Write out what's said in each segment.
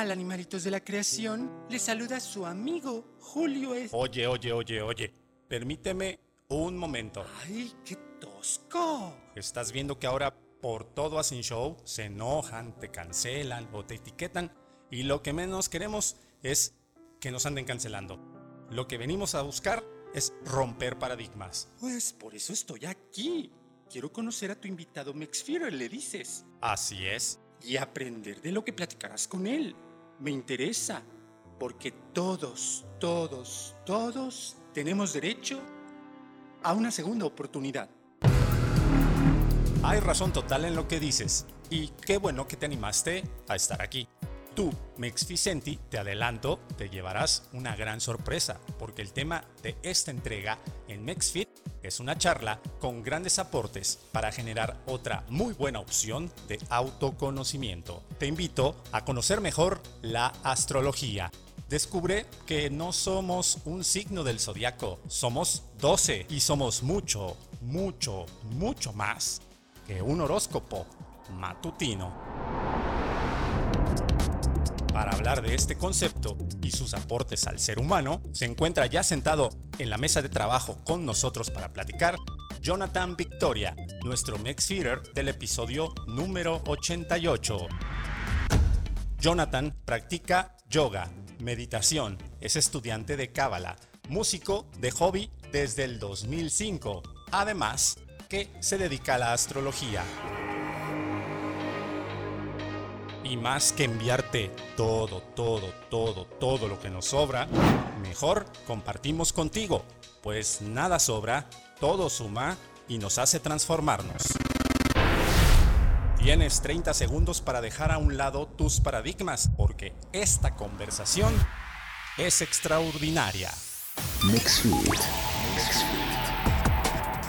tal, animalitos de la creación? Les saluda su amigo Julio es... Oye, oye, oye, oye. Permíteme un momento. ¡Ay, qué tosco! Estás viendo que ahora por todo hacen show, se enojan, te cancelan o te etiquetan y lo que menos queremos es que nos anden cancelando. Lo que venimos a buscar es romper paradigmas. Pues por eso estoy aquí. Quiero conocer a tu invitado Max Führer, le dices. Así es. Y aprender de lo que platicarás con él. Me interesa. Porque todos, todos, todos tenemos derecho a una segunda oportunidad. Hay razón total en lo que dices. Y qué bueno que te animaste a estar aquí. Tú, Mex Vicenti, te adelanto, te llevarás una gran sorpresa, porque el tema de esta entrega en MexFit es una charla con grandes aportes para generar otra muy buena opción de autoconocimiento. Te invito a conocer mejor la astrología. Descubre que no somos un signo del zodiaco, somos 12 y somos mucho, mucho, mucho más que un horóscopo matutino. Para hablar de este concepto y sus aportes al ser humano, se encuentra ya sentado en la mesa de trabajo con nosotros para platicar Jonathan Victoria, nuestro Mex Feeder del episodio número 88. Jonathan practica yoga, meditación, es estudiante de Cábala, músico de hobby desde el 2005, además que se dedica a la astrología. Y más que enviarte todo, todo, todo, todo lo que nos sobra, mejor compartimos contigo, pues nada sobra, todo suma y nos hace transformarnos. Tienes 30 segundos para dejar a un lado tus paradigmas, porque esta conversación es extraordinaria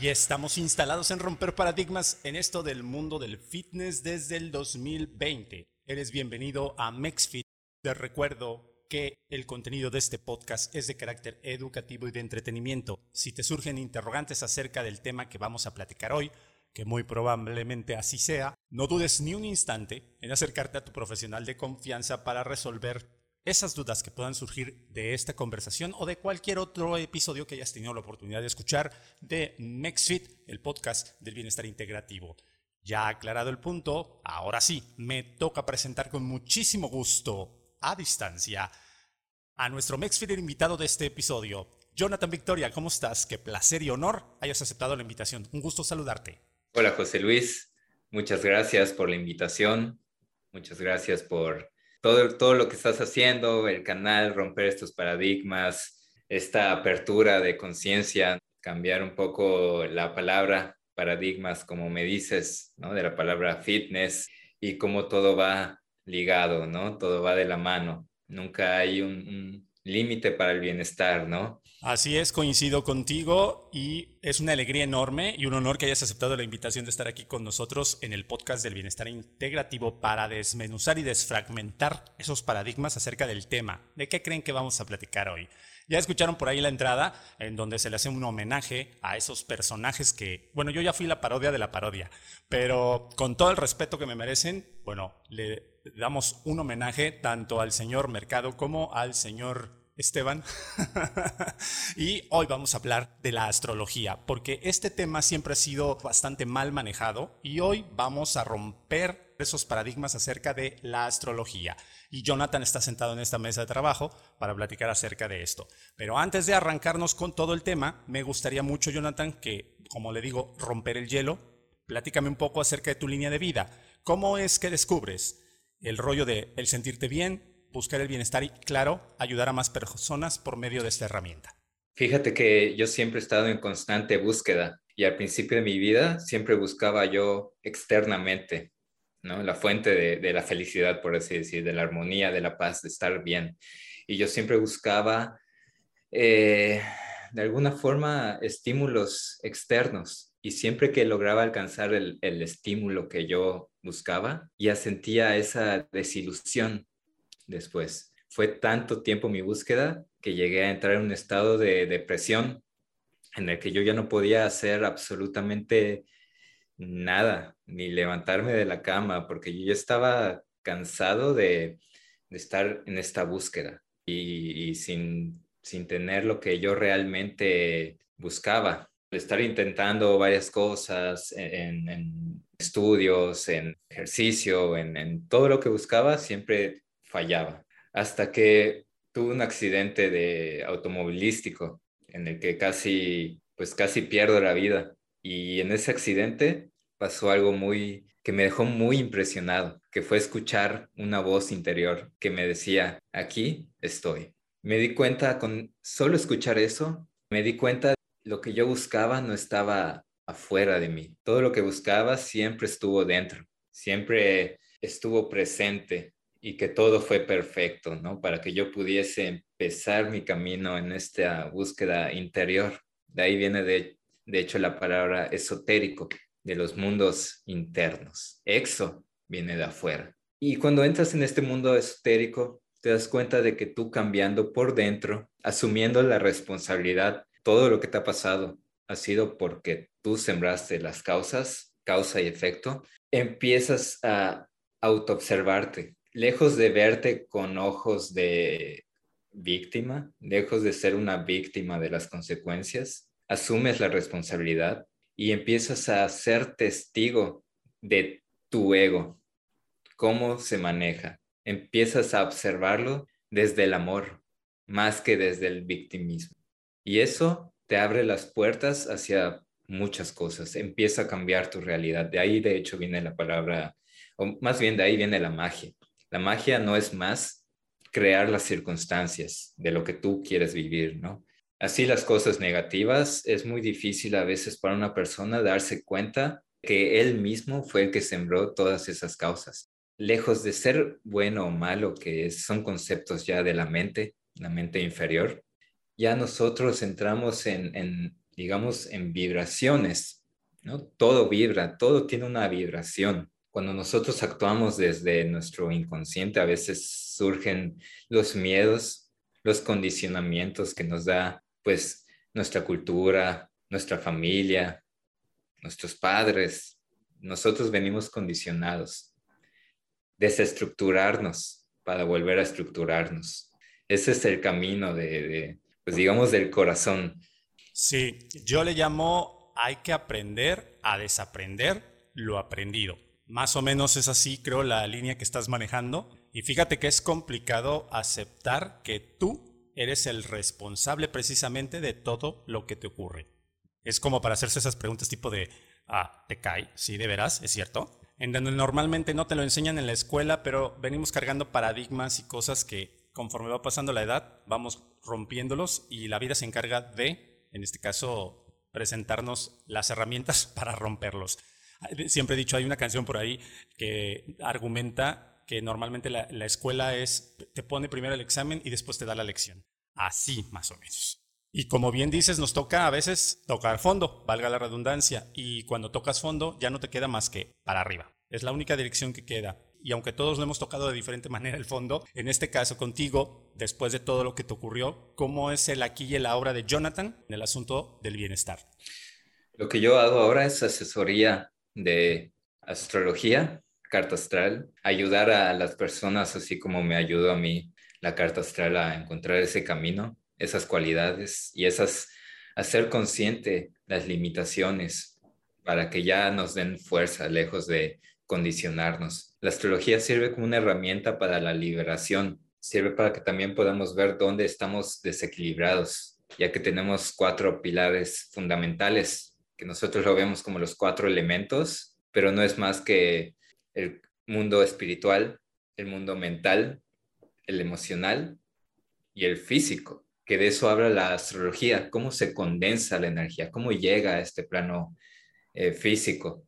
Y estamos instalados en romper paradigmas en esto del mundo del fitness desde el 2020. Eres bienvenido a MexFit. Te recuerdo que el contenido de este podcast es de carácter educativo y de entretenimiento. Si te surgen interrogantes acerca del tema que vamos a platicar hoy, que muy probablemente así sea, no dudes ni un instante en acercarte a tu profesional de confianza para resolver esas dudas que puedan surgir de esta conversación o de cualquier otro episodio que hayas tenido la oportunidad de escuchar de MexFit, el podcast del bienestar integrativo. Ya aclarado el punto, ahora sí, me toca presentar con muchísimo gusto, a distancia, a nuestro MexFit invitado de este episodio. Jonathan Victoria, ¿cómo estás? Qué placer y honor hayas aceptado la invitación. Un gusto saludarte. Hola José Luis, muchas gracias por la invitación. Muchas gracias por todo, todo lo que estás haciendo, el canal, romper estos paradigmas, esta apertura de conciencia, cambiar un poco la palabra paradigmas, como me dices, ¿no? De la palabra fitness y cómo todo va ligado, ¿no? Todo va de la mano. Nunca hay un límite para el bienestar, ¿no? Así es, coincido contigo y es una alegría enorme y un honor que hayas aceptado la invitación de estar aquí con nosotros en el podcast del bienestar integrativo para desmenuzar y desfragmentar esos paradigmas acerca del tema. ¿De qué creen que vamos a platicar hoy? Ya escucharon por ahí la entrada en donde se le hace un homenaje a esos personajes que, bueno, yo ya fui la parodia de la parodia, pero con todo el respeto que me merecen, bueno, le damos un homenaje tanto al señor Mercado como al señor Esteban. y hoy vamos a hablar de la astrología, porque este tema siempre ha sido bastante mal manejado y hoy vamos a romper esos paradigmas acerca de la astrología. Y Jonathan está sentado en esta mesa de trabajo para platicar acerca de esto. Pero antes de arrancarnos con todo el tema, me gustaría mucho, Jonathan, que, como le digo, romper el hielo. Platícame un poco acerca de tu línea de vida. ¿Cómo es que descubres el rollo de el sentirte bien, buscar el bienestar y, claro, ayudar a más personas por medio de esta herramienta? Fíjate que yo siempre he estado en constante búsqueda y al principio de mi vida siempre buscaba yo externamente, ¿no? La fuente de, la felicidad, por así decir, de la armonía, de la paz, de estar bien. y yo siempre buscaba eh, de alguna forma estímulos externos y siempre que lograba alcanzar el, estímulo que yo buscaba, ya sentía esa desilusión después. Fue tanto tiempo mi búsqueda que llegué a entrar en un estado de depresión en el que yo ya no podía hacer absolutamente nada, ni levantarme de la cama, porque yo ya estaba cansado de, estar en esta búsqueda y, sin, sin tener lo que yo realmente buscaba. Estar intentando varias cosas en, estudios, en ejercicio, en, en todo lo que buscaba, siempre fallaba. Hasta que tuve un accidente de automovilístico en el que casi, pues casi pierdo la vida. Y en ese accidente pasó algo muy que me dejó muy impresionado, que fue escuchar una voz interior que me decía, aquí estoy. Me di cuenta con solo escuchar eso, me di cuenta lo que yo buscaba no estaba afuera de mí. Todo lo que buscaba siempre estuvo dentro, siempre estuvo presente y que todo fue perfecto, ¿no? Para que yo pudiese empezar mi camino en esta búsqueda interior. De ahí viene de, de hecho la palabra esotérico, de los mundos internos. Exo viene de afuera. Y cuando entras en este mundo esotérico, te das cuenta de que tú cambiando por dentro, asumiendo la responsabilidad, todo lo que te ha pasado ha sido porque tú sembraste las causas, causa y efecto, empiezas a autoobservarte, lejos de verte con ojos de víctima, lejos de ser una víctima de las consecuencias, asumes la responsabilidad y empiezas a ser testigo de tu ego, cómo se maneja. Empiezas a observarlo desde el amor, más que desde el victimismo. Y eso te abre las puertas hacia muchas cosas, empieza a cambiar tu realidad. De ahí, de hecho, viene la palabra, o más bien de ahí viene la magia. La magia no es más crear las circunstancias de lo que tú quieres vivir, ¿no? así las cosas negativas, es muy difícil a veces para una persona darse cuenta que él mismo fue el que sembró todas esas causas. Lejos de ser bueno o malo, que son conceptos ya de la mente, la mente inferior, ya nosotros entramos en, digamos, en vibraciones, ¿no? Todo vibra, todo tiene una vibración. Cuando nosotros actuamos desde nuestro inconsciente, a veces surgen los miedos, los condicionamientos que nos da pues nuestra cultura, nuestra familia, nuestros padres, nosotros venimos condicionados. Desestructurarnos para volver a estructurarnos. Ese es el camino de, pues digamos, del corazón. Sí, yo le llamo hay que aprender a desaprender lo aprendido. Más o menos es así, creo, la línea que estás manejando. Y fíjate que es complicado aceptar que tú eres el responsable precisamente de todo lo que te ocurre. Es como para hacerse esas preguntas tipo de, ah, te cae, sí, de veras, es cierto. En donde normalmente no te lo enseñan en la escuela, pero venimos cargando paradigmas y cosas que conforme va pasando la edad, vamos rompiéndolos y la vida se encarga de, en este caso, presentarnos las herramientas para romperlos. Siempre he dicho, hay una canción por ahí que argumenta que normalmente la, escuela es, te pone primero el examen y después te da la lección. Así más o menos. Y como bien dices, nos toca a veces tocar fondo, valga la redundancia, y cuando tocas fondo ya no te queda más que para arriba. Es la única dirección que queda. Y aunque todos lo hemos tocado de diferente manera el fondo, en este caso contigo, después de todo lo que te ocurrió, ¿cómo es el aquí y el ahora de Jonathan en el asunto del bienestar? Lo que yo hago ahora es asesoría de astrología carta astral, ayudar a las personas así como me ayudó a mí la carta astral a encontrar ese camino, esas cualidades y esas, hacer consciente las limitaciones para que ya nos den fuerza lejos de condicionarnos. La astrología sirve como una herramienta para la liberación, sirve para que también podamos ver dónde estamos desequilibrados, ya que tenemos cuatro pilares fundamentales, que nosotros lo vemos como los cuatro elementos, pero no es más que el mundo espiritual, el mundo mental, el emocional y el físico, que de eso habla la astrología, cómo se condensa la energía, cómo llega a este plano eh, físico.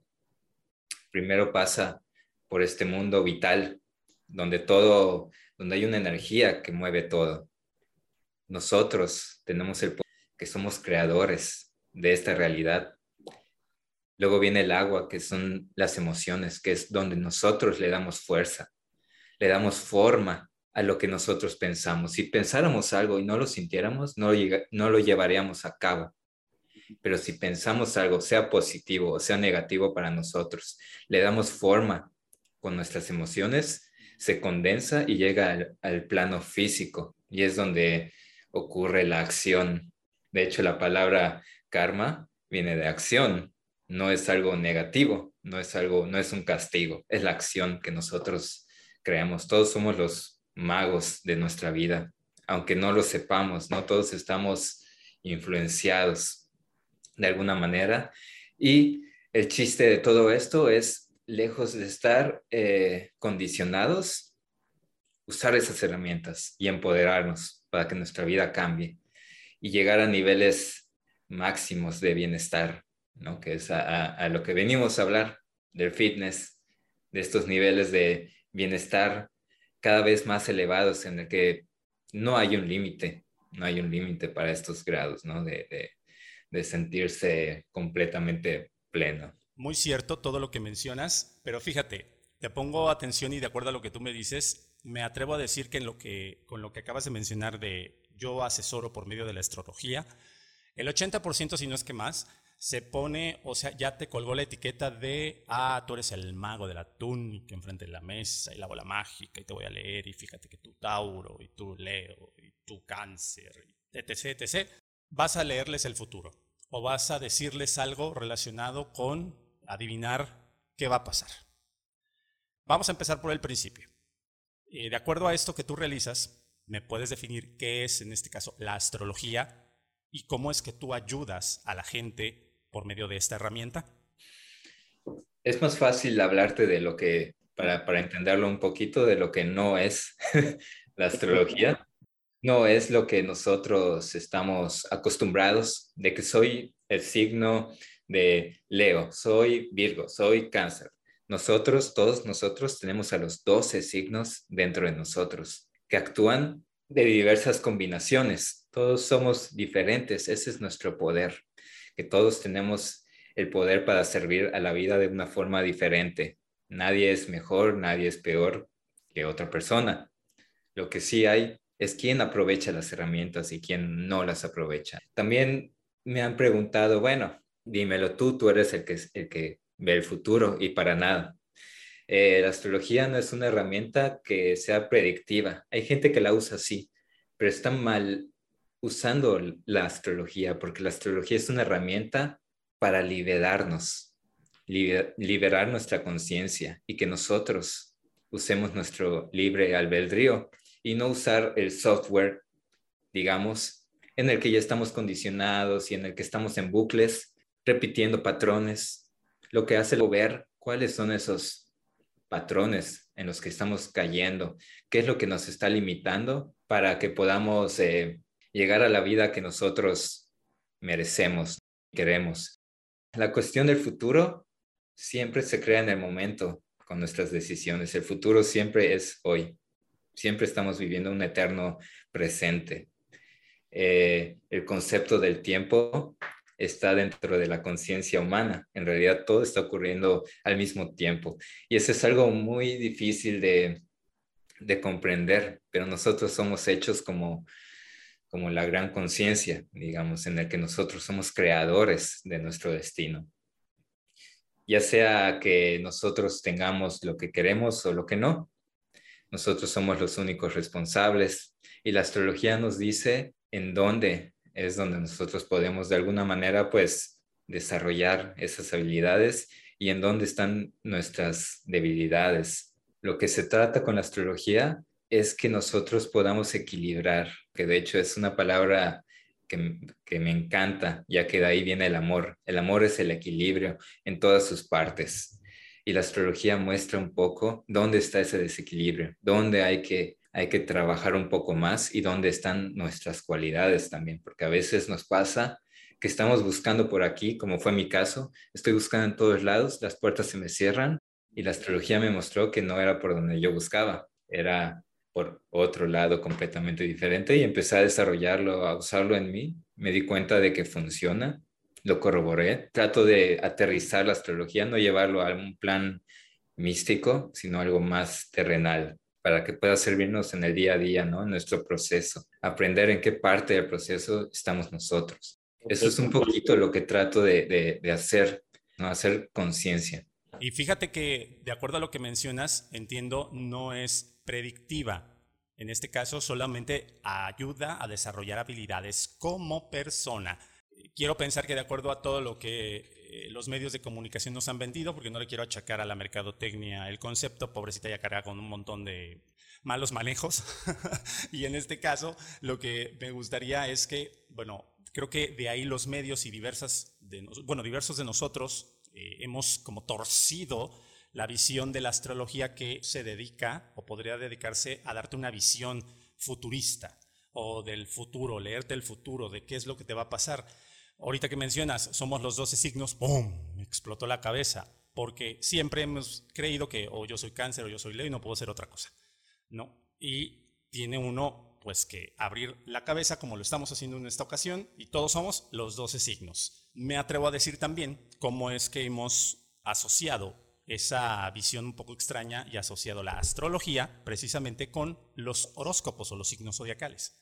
Primero pasa por este mundo vital, donde todo, donde hay una energía que mueve todo. nosotros tenemos el poder, que somos creadores de esta realidad. Luego viene el agua, que son las emociones, que es donde nosotros le damos fuerza, le damos forma a lo que nosotros pensamos. Si pensáramos algo y no lo sintiéramos, no, no lo llevaríamos a cabo. Pero si pensamos algo, sea positivo o sea negativo para nosotros, le damos forma con nuestras emociones, se condensa y llega al, plano físico y es donde ocurre la acción. De hecho, la palabra karma viene de acción, no es algo negativo, no es algo, no es un castigo, es la acción que nosotros creamos. Todos somos los magos de nuestra vida, aunque no lo sepamos, no todos estamos influenciados de alguna manera. Y el chiste de todo esto es, lejos de estar eh, condicionados, usar esas herramientas y empoderarnos para que nuestra vida cambie y llegar a niveles máximos de bienestar, ¿no? que es a lo que venimos a hablar del fitness, de estos niveles de bienestar cada vez más elevados en el que no hay un límite, no hay un límite para estos grados, ¿no? De, de, sentirse completamente pleno. Muy cierto todo lo que mencionas, pero fíjate, te pongo atención y de acuerdo a lo que tú me dices, me atrevo a decir que, en lo que con lo que acabas de mencionar de yo asesoro por medio de la astrología, el 80%, si no es que más, se pone, o sea, ya te colgó la etiqueta de, ah, tú eres el mago de la túnica enfrente de la mesa y la bola mágica y te voy a leer y fíjate que tú Tauro y tú Leo y tú Cáncer, etc., etc. Vas a leerles el futuro o vas a decirles algo relacionado con adivinar qué va a pasar. Vamos a empezar por el principio. Eh, de acuerdo a esto que tú realizas, me puedes definir qué es, en este caso, la astrología y cómo es que tú ayudas a la gente por medio de esta herramienta? Es más fácil hablarte de lo que, para, para entenderlo un poquito, de lo que no es la astrología. No es lo que nosotros estamos acostumbrados, de que soy el signo de Leo, soy Virgo, soy Cáncer. Nosotros, todos nosotros, tenemos a los 12 signos dentro de nosotros que actúan de diversas combinaciones. Todos somos diferentes, ese es nuestro poder todos tenemos el poder para servir a la vida de una forma diferente. Nadie es mejor, nadie es peor que otra persona. Lo que sí hay es quién aprovecha las herramientas y quién no las aprovecha. También me han preguntado, bueno, dímelo tú, tú eres el que, el que ve el futuro y para nada. Eh, la astrología no es una herramienta que sea predictiva. Hay gente que la usa así, pero está mal usando la astrología, porque la astrología es una herramienta para liberarnos, liberar nuestra conciencia y que nosotros usemos nuestro libre albedrío y no usar el software, digamos, en el que ya estamos condicionados y en el que estamos en bucles, repitiendo patrones, lo que hace ver cuáles son esos patrones en los que estamos cayendo, qué es lo que nos está limitando para que podamos eh, llegar a la vida que nosotros merecemos, queremos. La cuestión del futuro siempre se crea en el momento con nuestras decisiones. El futuro siempre es hoy. Siempre estamos viviendo un eterno presente. Eh, el concepto del tiempo está dentro de la conciencia humana. En realidad todo está ocurriendo al mismo tiempo. Y eso es algo muy difícil de, de comprender, pero nosotros somos hechos como como la gran conciencia, digamos, en el que nosotros somos creadores de nuestro destino. Ya sea que nosotros tengamos lo que queremos o lo que no, nosotros somos los únicos responsables y la astrología nos dice en dónde es donde nosotros podemos de alguna manera pues desarrollar esas habilidades y en dónde están nuestras debilidades. Lo que se trata con la astrología es que nosotros podamos equilibrar, que de hecho es una palabra que, me encanta, ya que de ahí viene el amor. El amor es el equilibrio en todas sus partes. Y la astrología muestra un poco dónde está ese desequilibrio, dónde hay que, hay que trabajar un poco más y dónde están nuestras cualidades también, porque a veces nos pasa que estamos buscando por aquí, como fue mi caso, estoy buscando en todos lados, las puertas se me cierran y la astrología me mostró que no era por donde yo buscaba, era por otro lado completamente diferente y empecé a desarrollarlo, a usarlo en mí. Me di cuenta de que funciona, lo corroboré. Trato de aterrizar la astrología, no llevarlo a un plan místico, sino algo más terrenal para que pueda servirnos en el día a día, ¿no? En nuestro proceso, aprender en qué parte del proceso estamos nosotros. Eso es un poquito lo que trato de, de hacer, ¿no? Hacer conciencia. Y fíjate que, de acuerdo a lo que mencionas, entiendo, no es predictiva. En este caso, solamente ayuda a desarrollar habilidades como persona. Quiero pensar que de acuerdo a todo lo que eh, los medios de comunicación nos han vendido, porque no le quiero achacar a la mercadotecnia el concepto, pobrecita ya carga con un montón de malos manejos. y en este caso, lo que me gustaría es que, bueno, creo que de ahí los medios y diversas, de, bueno, diversos de nosotros eh, hemos como torcido la visión de la astrología que se dedica o podría dedicarse a darte una visión futurista o del futuro, leerte el futuro, de qué es lo que te va a pasar. Ahorita que mencionas, somos los 12 signos, ¡pum! Me explotó la cabeza, porque siempre hemos creído que o yo soy cáncer o yo soy leo y no puedo ser otra cosa, ¿no? Y tiene uno, pues, que abrir la cabeza como lo estamos haciendo en esta ocasión y todos somos los 12 signos. Me atrevo a decir también cómo es que hemos asociado esa visión un poco extraña y asociado la astrología precisamente con los horóscopos o los signos zodiacales.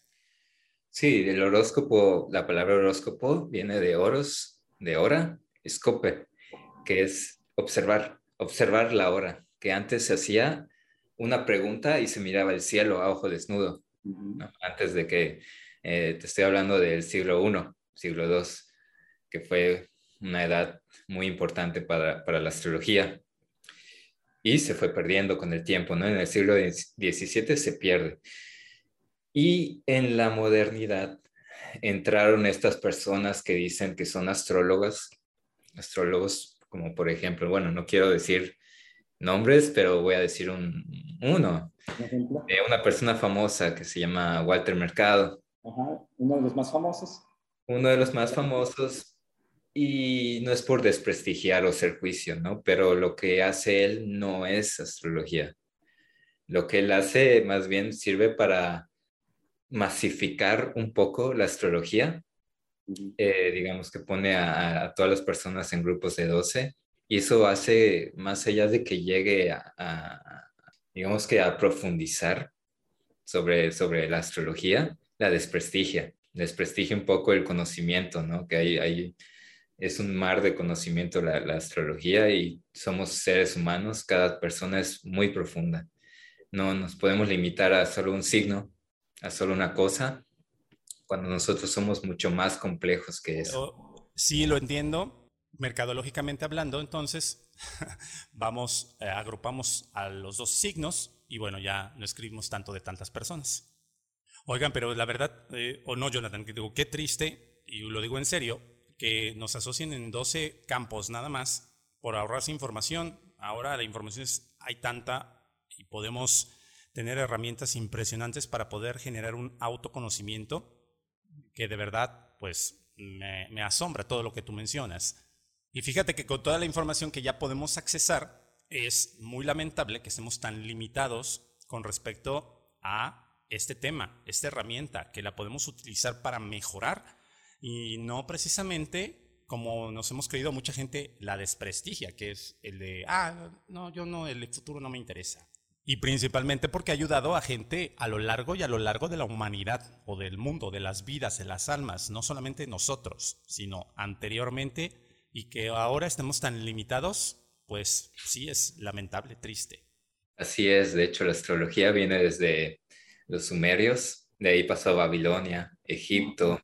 Sí, el horóscopo, la palabra horóscopo viene de oros, de hora, escope, que es observar, observar la hora, que antes se hacía una pregunta y se miraba el cielo a ojo desnudo, antes de que eh, te estoy hablando del siglo I, siglo II, que fue una edad muy importante para, para la astrología y se fue perdiendo con el tiempo, ¿no? En el siglo XVII se pierde. Y en la modernidad entraron estas personas que dicen que son astrólogas, astrólogos como por ejemplo, bueno, no quiero decir nombres, pero voy a decir un, uno, de una persona famosa que se llama Walter Mercado. Ajá, uno de los más famosos. Uno de los más famosos, y no es por desprestigiar o ser juicio, ¿no? Pero lo que hace él no es astrología. Lo que él hace más bien sirve para masificar un poco la astrología. Eh, digamos que pone a, todas las personas en grupos de 12 y eso hace, más allá de que llegue a, digamos que a profundizar sobre, sobre la astrología, la desprestigia, desprestigia un poco el conocimiento, ¿no? Que hay, hay es un mar de conocimiento la, astrología y somos seres humanos, cada persona es muy profunda. No nos podemos limitar a solo un signo, a solo una cosa, cuando nosotros somos mucho más complejos que eso. Sí, lo entiendo. Mercadológicamente hablando, entonces, vamos, eh, agrupamos a los dos signos y bueno, ya no escribimos tanto de tantas personas. Oigan, pero la verdad, eh, o no, Jonathan, que digo, qué triste, y lo digo en serio, que nos asocien en 12 campos nada más por ahorrarse información. Ahora la información es, hay tanta y podemos tener herramientas impresionantes para poder generar un autoconocimiento que de verdad pues me, asombra todo lo que tú mencionas. Y fíjate que con toda la información que ya podemos accesar, es muy lamentable que estemos tan limitados con respecto a este tema, esta herramienta, que la podemos utilizar para mejorar y no precisamente como nos hemos creído, mucha gente la desprestigia, que es el de, ah, no, yo no, el futuro no me interesa. Y principalmente porque ha ayudado a gente a lo largo y a lo largo de la humanidad o del mundo, de las vidas, de las almas, no solamente nosotros, sino anteriormente, y que ahora estemos tan limitados, pues sí es lamentable, triste. Así es, de hecho la astrología viene desde los sumerios, de ahí pasó a Babilonia, Egipto,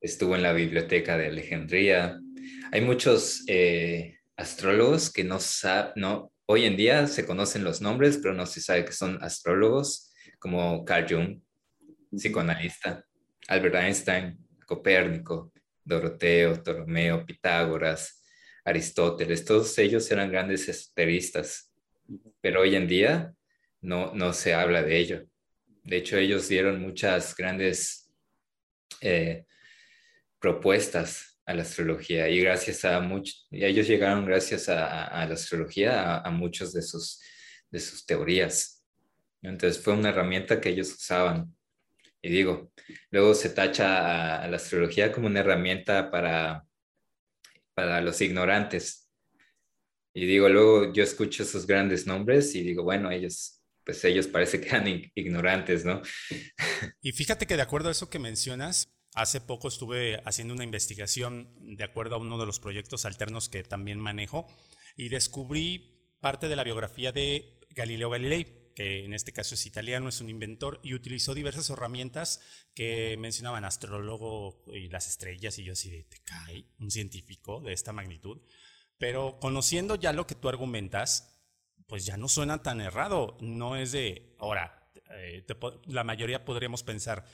estuvo en la biblioteca de Alejandría. Hay muchos eh, astrólogos que no saben, no, hoy en día se conocen los nombres, pero no se sabe que son astrólogos, como Carl Jung, psicoanalista, Albert Einstein, Copérnico, Doroteo, Ptolomeo, Pitágoras, Aristóteles, todos ellos eran grandes esoteristas, pero hoy en día no, no se habla de ello. De hecho, ellos dieron muchas grandes eh, propuestas a la astrología y gracias a muchos, ellos llegaron gracias a, la astrología a, muchos de sus, de sus teorías. Entonces fue una herramienta que ellos usaban. Y digo, luego se tacha a, la astrología como una herramienta para, para los ignorantes. Y digo, luego yo escucho esos grandes nombres y digo, bueno, ellos, pues ellos parece que eran ignorantes, ¿no? Y fíjate que de acuerdo a eso que mencionas, hace poco estuve haciendo una investigación de acuerdo a uno de los proyectos alternos que también manejo y descubrí parte de la biografía de Galileo Galilei que en este caso es italiano, es un inventor y utilizó diversas herramientas que mencionaban astrólogo y las estrellas y yo así de, te cae un científico de esta magnitud. Pero conociendo ya lo que tú argumentas, pues ya no suena tan errado. No es de, ahora, eh, la mayoría podríamos pensar,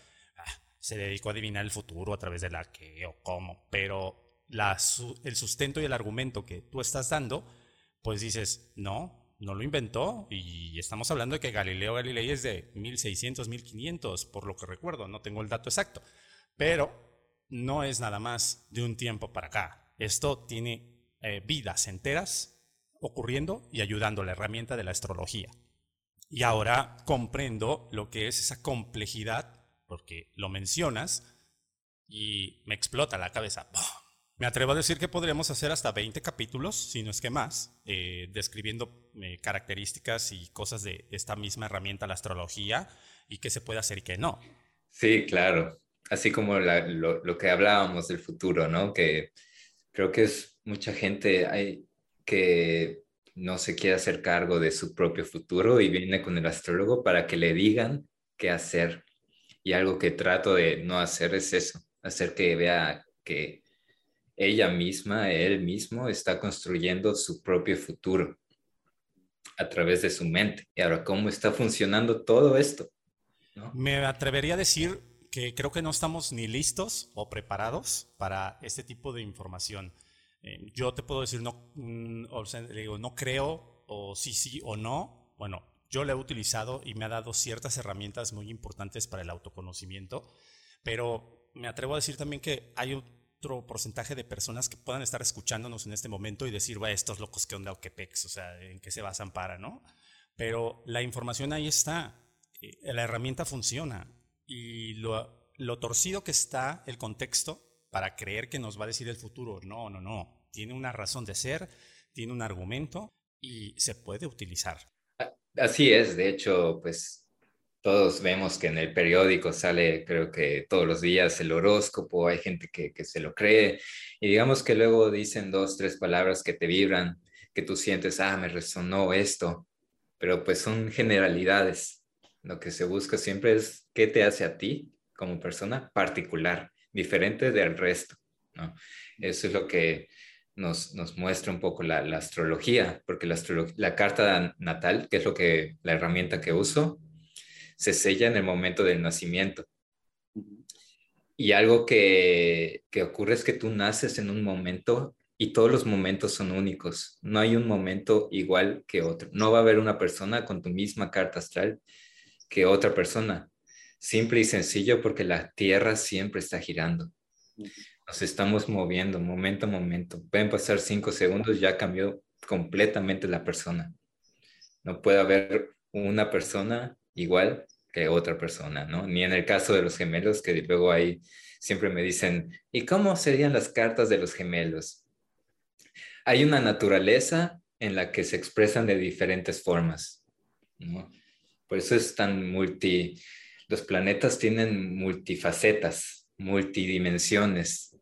se dedicó a adivinar el futuro a través de la que o cómo, pero el sustento y el argumento que tú estás dando, pues dices, no, no lo inventó y estamos hablando de que Galileo Galilei es de 1600, 1500, por lo que recuerdo, no tengo el dato exacto, pero no es nada más de un tiempo para acá. Esto tiene eh, vidas enteras ocurriendo y ayudando la herramienta de la astrología. Y ahora comprendo lo que es esa complejidad, porque lo mencionas y me explota la cabeza. Me atrevo a decir que podríamos hacer hasta 20 capítulos, si no es que más, eh, describiendo eh, características y cosas de esta misma herramienta, la astrología, y qué se puede hacer y qué no. Sí, claro. Así como lo, que hablábamos del futuro, ¿no? Que creo que es mucha gente hay, que no se quiere hacer cargo de su propio futuro y viene con el astrólogo para que le digan qué hacer. Y algo que trato de no hacer es eso, hacer que vea que ella misma, él mismo, está construyendo su propio futuro a través de su mente. Y ahora, ¿cómo está funcionando todo esto? Me atrevería a decir que creo que no estamos ni listos o preparados para este tipo de información. Eh, yo te puedo decir, no, mm, digo, no creo, o sí, sí, o no. Bueno, yo lo he utilizado y me ha dado ciertas herramientas muy importantes para el autoconocimiento, pero me atrevo a decir también que hay porcentaje de personas que puedan estar escuchándonos en este momento y decir, va, estos locos, ¿qué onda o qué pex? O sea, ¿en qué se basan para, no? Pero la información ahí está, eh, la herramienta funciona y lo, lo torcido que está el contexto para creer que nos va a decir el futuro, no, no, no, tiene una razón de ser, tiene un argumento y se puede utilizar. Así es, de hecho, pues todos vemos que en el periódico sale, creo que todos los días, el horóscopo, hay gente que, que, se lo cree, y digamos que luego dicen dos, tres palabras que te vibran, que tú sientes, ah, me resonó esto, pero pues son generalidades. Lo que se busca siempre es qué te hace a ti como persona particular, diferente del resto, ¿no? Eso es lo que nos, nos muestra un poco la, la astrología, porque la, la carta natal, que es lo que, la herramienta que uso, se sella en el momento del nacimiento. Y algo que, que ocurre es que tú naces en un momento y todos los momentos son únicos. No hay un momento igual que otro. No va a haber una persona con tu misma carta astral que otra persona. Simple y sencillo porque la Tierra siempre está girando. Nos estamos moviendo momento a momento. Pueden pasar cinco segundos, ya cambió completamente la persona. No puede haber una persona igual que otra persona, ¿no? Ni en el caso de los gemelos, que luego ahí siempre me dicen, ¿y cómo serían las cartas de los gemelos? Hay una naturaleza en la que se expresan de diferentes formas, ¿no? Por eso es tan multi, los planetas tienen multifacetas, multidimensiones,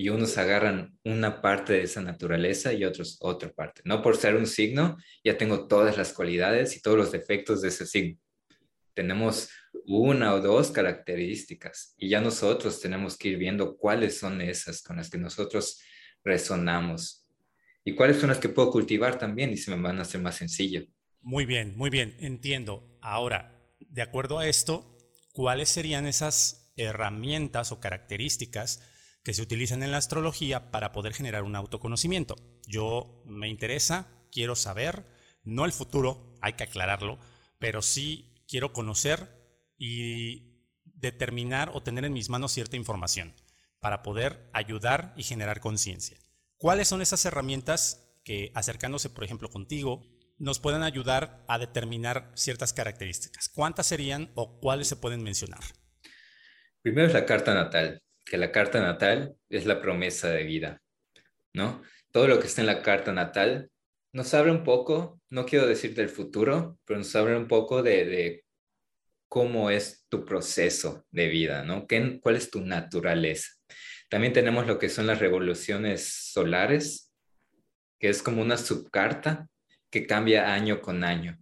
y unos agarran una parte de esa naturaleza y otros otra parte. No por ser un signo, ya tengo todas las cualidades y todos los defectos de ese signo tenemos una o dos características y ya nosotros tenemos que ir viendo cuáles son esas con las que nosotros resonamos y cuáles son las que puedo cultivar también y se me van a hacer más sencillo. Muy bien, muy bien, entiendo. Ahora, de acuerdo a esto, ¿cuáles serían esas herramientas o características que se utilizan en la astrología para poder generar un autoconocimiento? Yo me interesa, quiero saber, no el futuro, hay que aclararlo, pero sí quiero conocer y determinar o tener en mis manos cierta información para poder ayudar y generar conciencia. ¿Cuáles son esas herramientas que acercándose, por ejemplo, contigo, nos puedan ayudar a determinar ciertas características. ¿Cuántas serían o cuáles se pueden mencionar? Primero es la carta natal, que la carta natal es la promesa de vida, ¿no? Todo lo que está en la carta natal nos habla un poco, no quiero decir del futuro, pero nos habla un poco de, cómo es tu proceso de vida, ¿no? ¿Qué, ¿Cuál es tu naturaleza? También tenemos lo que son las revoluciones solares, que es como una subcarta que cambia año con año.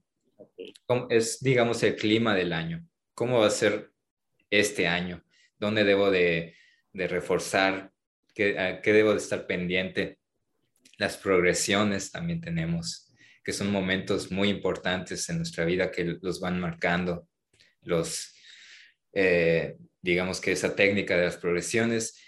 Es, digamos, el clima del año. ¿Cómo va a ser este año? ¿Dónde debo de, reforzar? ¿Qué, ¿Qué debo de estar pendiente? Las progresiones también tenemos, que son momentos muy importantes en nuestra vida que los van marcando. Los, eh, digamos que esa técnica de las progresiones.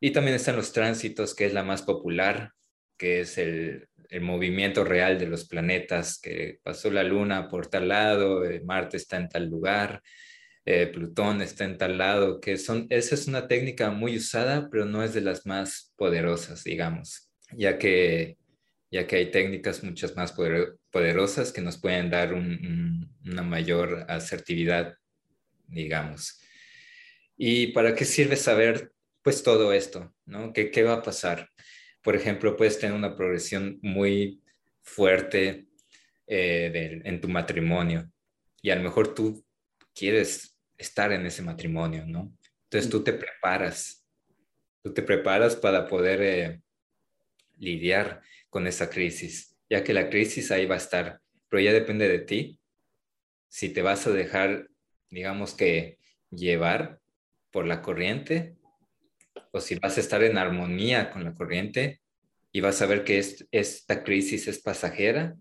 Y también están los tránsitos, que es la más popular, que es el, el movimiento real de los planetas, que pasó la Luna por tal lado, eh, Marte está en tal lugar, eh, Plutón está en tal lado, que son, esa es una técnica muy usada, pero no es de las más poderosas, digamos, ya que, ya que hay técnicas muchas más poderosas que nos pueden dar una mayor asertividad, digamos. ¿Y para qué sirve saber pues todo esto? ¿no? ¿Qué, qué va a pasar? por ejemplo, puedes tener una progresión muy fuerte eh, en tu matrimonio y a lo mejor tú quieres estar en ese matrimonio, ¿no? Entonces tú te preparas, tú te preparas para poder eh, lidiar con esa crisis, ya que la crisis ahí va a estar, pero ya depende de ti si te vas a dejar, digamos que, llevar por la corriente o si vas a estar en armonía con la corriente y vas a ver que esta crisis es pasajera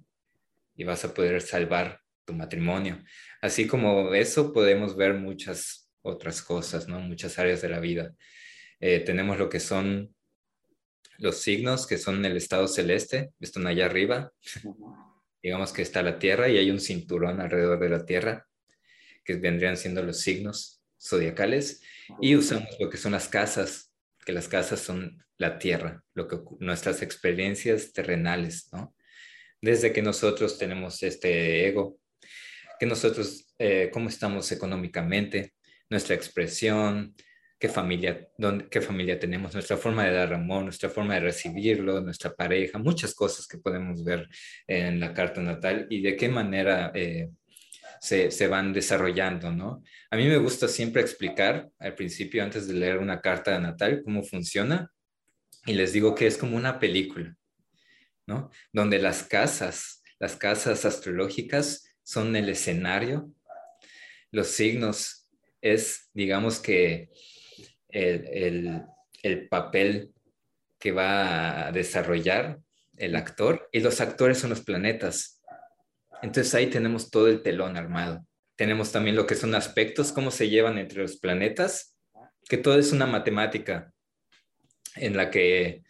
y vas a poder salvar tu matrimonio. Así como eso podemos ver muchas otras cosas, ¿no? Muchas áreas de la vida. Eh, tenemos lo que son los signos, que son el estado celeste, están allá arriba. Digamos que está la Tierra y hay un cinturón alrededor de la Tierra, que vendrían siendo los signos zodiacales. Y usamos lo que son las casas, que las casas son la tierra, lo que, nuestras experiencias terrenales, ¿no? Desde que nosotros tenemos este ego, que nosotros, eh, cómo estamos económicamente, nuestra expresión, qué familia, dónde, qué familia tenemos, nuestra forma de dar amor, nuestra forma de recibirlo, nuestra pareja, muchas cosas que podemos ver en la carta natal y de qué manera eh, se, van desarrollando, ¿no? A mí me gusta siempre explicar al principio, antes de leer una carta natal, cómo funciona y les digo que es como una película, ¿no? Donde las casas, las casas astrológicas son el escenario, los signos es, digamos que, el, el papel que va a desarrollar el actor y los actores son los planetas. Entonces ahí tenemos todo el telón armado. Tenemos también lo que son aspectos, cómo se llevan entre los planetas, que todo es una matemática en la que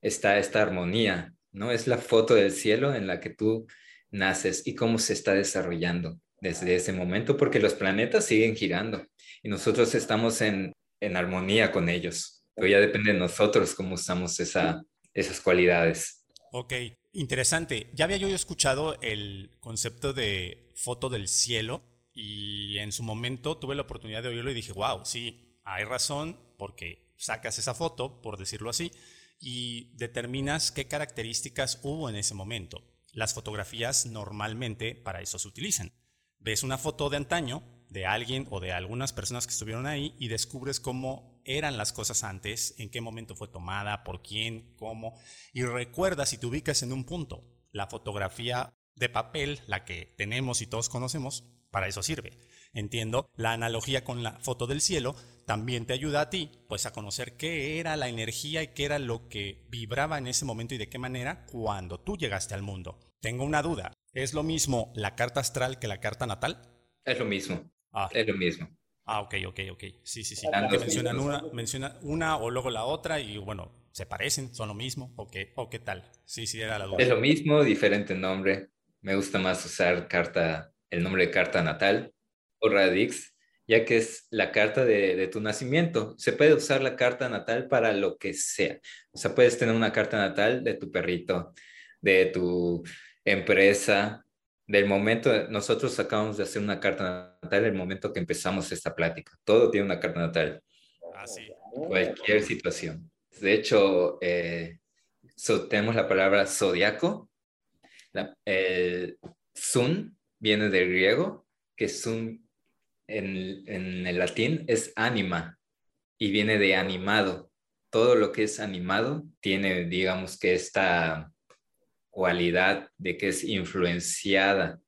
está esta armonía, ¿no? Es la foto del cielo en la que tú naces y cómo se está desarrollando desde ese momento, porque los planetas siguen girando y nosotros estamos en, armonía con ellos. Pero ya depende de nosotros cómo usamos esa, esas cualidades. Ok, Interesante. Ya había yo escuchado el concepto de foto del cielo y en su momento tuve la oportunidad de oírlo y dije, wow, sí, hay razón porque sacas esa foto, por decirlo así, y determinas qué características hubo en ese momento. Las fotografías normalmente para eso se utilizan. Ves una foto de antaño de alguien o de algunas personas que estuvieron ahí y descubres cómo eran las cosas antes, en qué momento fue tomada, por quién, cómo, y recuerda si te ubicas en un punto. La fotografía de papel, la que tenemos y todos conocemos, para eso sirve. Entiendo, la analogía con la foto del cielo también te ayuda a ti, pues a conocer qué era la energía y qué era lo que vibraba en ese momento y de qué manera cuando tú llegaste al mundo. Tengo una duda, ¿es lo mismo la carta astral que la carta natal? Es lo mismo. Ah. Es lo mismo. Ah, ok, ok, ok. Sí, sí, sí. mencionan una, menciona una o luego la otra y bueno, ¿se parecen? ¿Son lo mismo? ¿O qué, o qué tal? Sí, sí, era la duda. Es lo mismo, diferente nombre. Me gusta más usar carta, el nombre de carta natal o radix, ya que es la carta de, de, tu nacimiento. Se puede usar la carta natal para lo que sea. O sea, puedes tener una carta natal de tu perrito, de tu empresa, del momento, nosotros acabamos de hacer una carta natal, el momento que empezamos esta plática. Todo tiene una carta natal. Ah, sí. Cualquier situación. De hecho, eh, tenemos la palabra zodiaco. el sun viene del griego, que sun en, el latín es anima y viene de animado. Todo lo que es animado tiene, digamos que esta cualidad de que es influenciada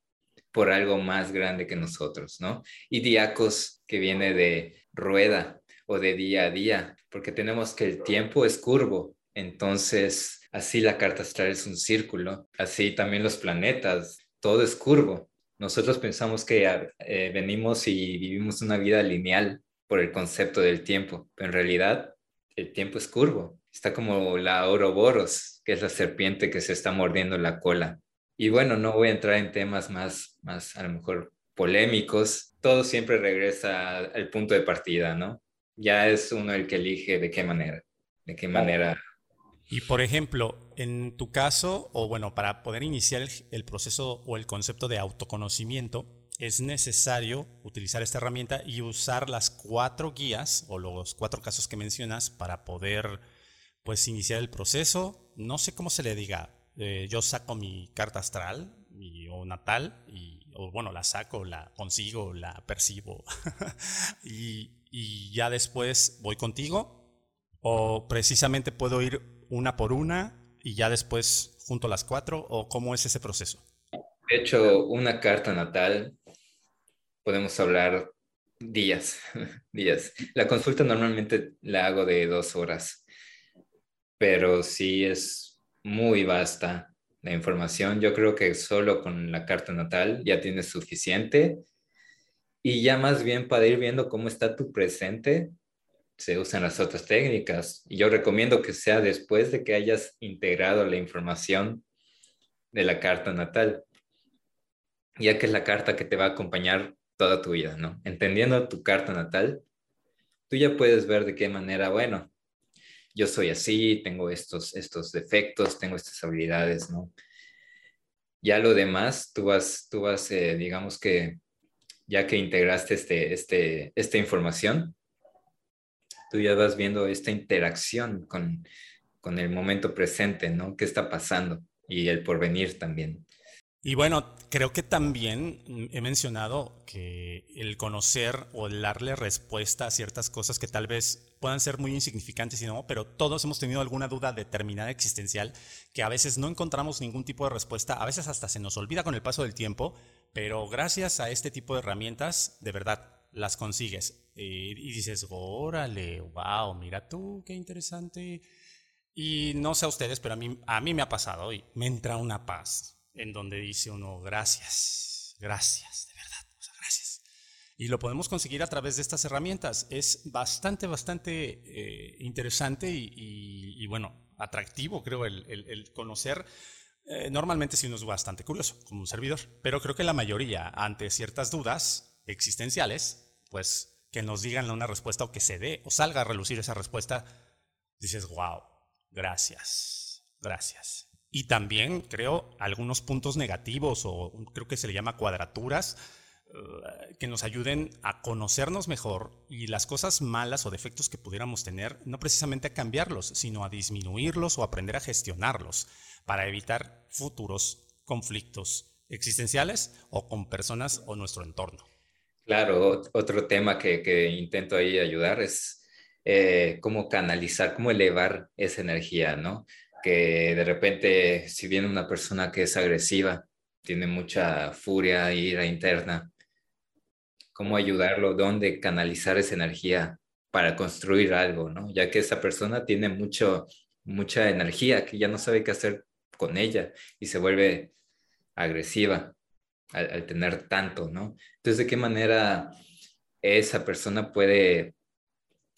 por algo más grande que nosotros, ¿no? Y diacos que viene de rueda o de día a día, porque tenemos que el tiempo es curvo, entonces así la carta astral es un círculo, así también los planetas, todo es curvo. Nosotros pensamos que eh, venimos y vivimos una vida lineal por el concepto del tiempo, pero en realidad el tiempo es curvo. Está como la Ouroboros, que es la serpiente que se está mordiendo la cola. Y bueno, no voy a entrar en temas más, más a lo mejor polémicos. Todo siempre regresa al punto de partida, ¿no? Ya es uno el que elige de qué manera, de qué manera. Y por ejemplo, en tu caso, o bueno, para poder iniciar el proceso o el concepto de autoconocimiento, es necesario utilizar esta herramienta y usar las cuatro guías o los cuatro casos que mencionas para poder pues iniciar el proceso. No sé cómo se le diga. Eh, yo saco mi carta astral o natal y o bueno, la saco, la consigo, la percibo y, y ya después voy contigo o precisamente puedo ir una por una y ya después junto a las cuatro o cómo es ese proceso. De hecho, una carta natal podemos hablar días, días. La consulta normalmente la hago de dos horas, pero sí es muy vasta la información. Yo creo que solo con la carta natal ya tienes suficiente. Y ya más bien para ir viendo cómo está tu presente, se usan las otras técnicas. Yo recomiendo que sea después de que hayas integrado la información de la carta natal, ya que es la carta que te va a acompañar toda tu vida, ¿no? Entendiendo tu carta natal, tú ya puedes ver de qué manera, bueno, yo soy así, tengo estos, estos defectos, tengo estas habilidades, ¿no? Ya lo demás, tú vas, tú vas, eh, digamos que, ya que integraste este, este, esta información, tú ya vas viendo esta interacción con, con el momento presente, ¿no? ¿Qué está pasando? Y el porvenir también. Y bueno, creo que también he mencionado que el conocer o el darle respuesta a ciertas cosas que tal vez puedan ser muy insignificantes y no, pero todos hemos tenido alguna duda determinada existencial que a veces no encontramos ningún tipo de respuesta, a veces hasta se nos olvida con el paso del tiempo, pero gracias a este tipo de herramientas, de verdad, las consigues. Y, dices, órale, wow, mira tú, qué interesante. Y no sé a ustedes, pero a mí, a mí me ha pasado y me entra una paz en donde dice uno, gracias, gracias, de verdad, gracias. Y lo podemos conseguir a través de estas herramientas. Es bastante, bastante eh, interesante y, bueno, atractivo, creo, el, conocer. Eh, normalmente si uno es bastante curioso, como un servidor, pero creo que la mayoría, ante ciertas dudas existenciales, pues que nos digan una respuesta o que se dé o salga a relucir esa respuesta, dices, wow, gracias, gracias. Y también creo algunos puntos negativos o creo que se le llama cuadraturas eh, que nos ayuden a conocernos mejor y las cosas malas o defectos que pudiéramos tener, no precisamente a cambiarlos, sino a disminuirlos o aprender a gestionarlos para evitar futuros conflictos existenciales o con personas o nuestro entorno. Claro, otro tema que, intento ahí ayudar es eh, cómo canalizar, cómo elevar esa energía, ¿no? que de repente, si viene una persona que es agresiva, tiene mucha furia, ira interna, cómo ayudarlo, dónde canalizar esa energía para construir algo, ¿no? Ya que esa persona tiene mucho, mucha energía que ya no sabe qué hacer con ella y se vuelve agresiva al, tener tanto, ¿no? Entonces, ¿de qué manera esa persona puede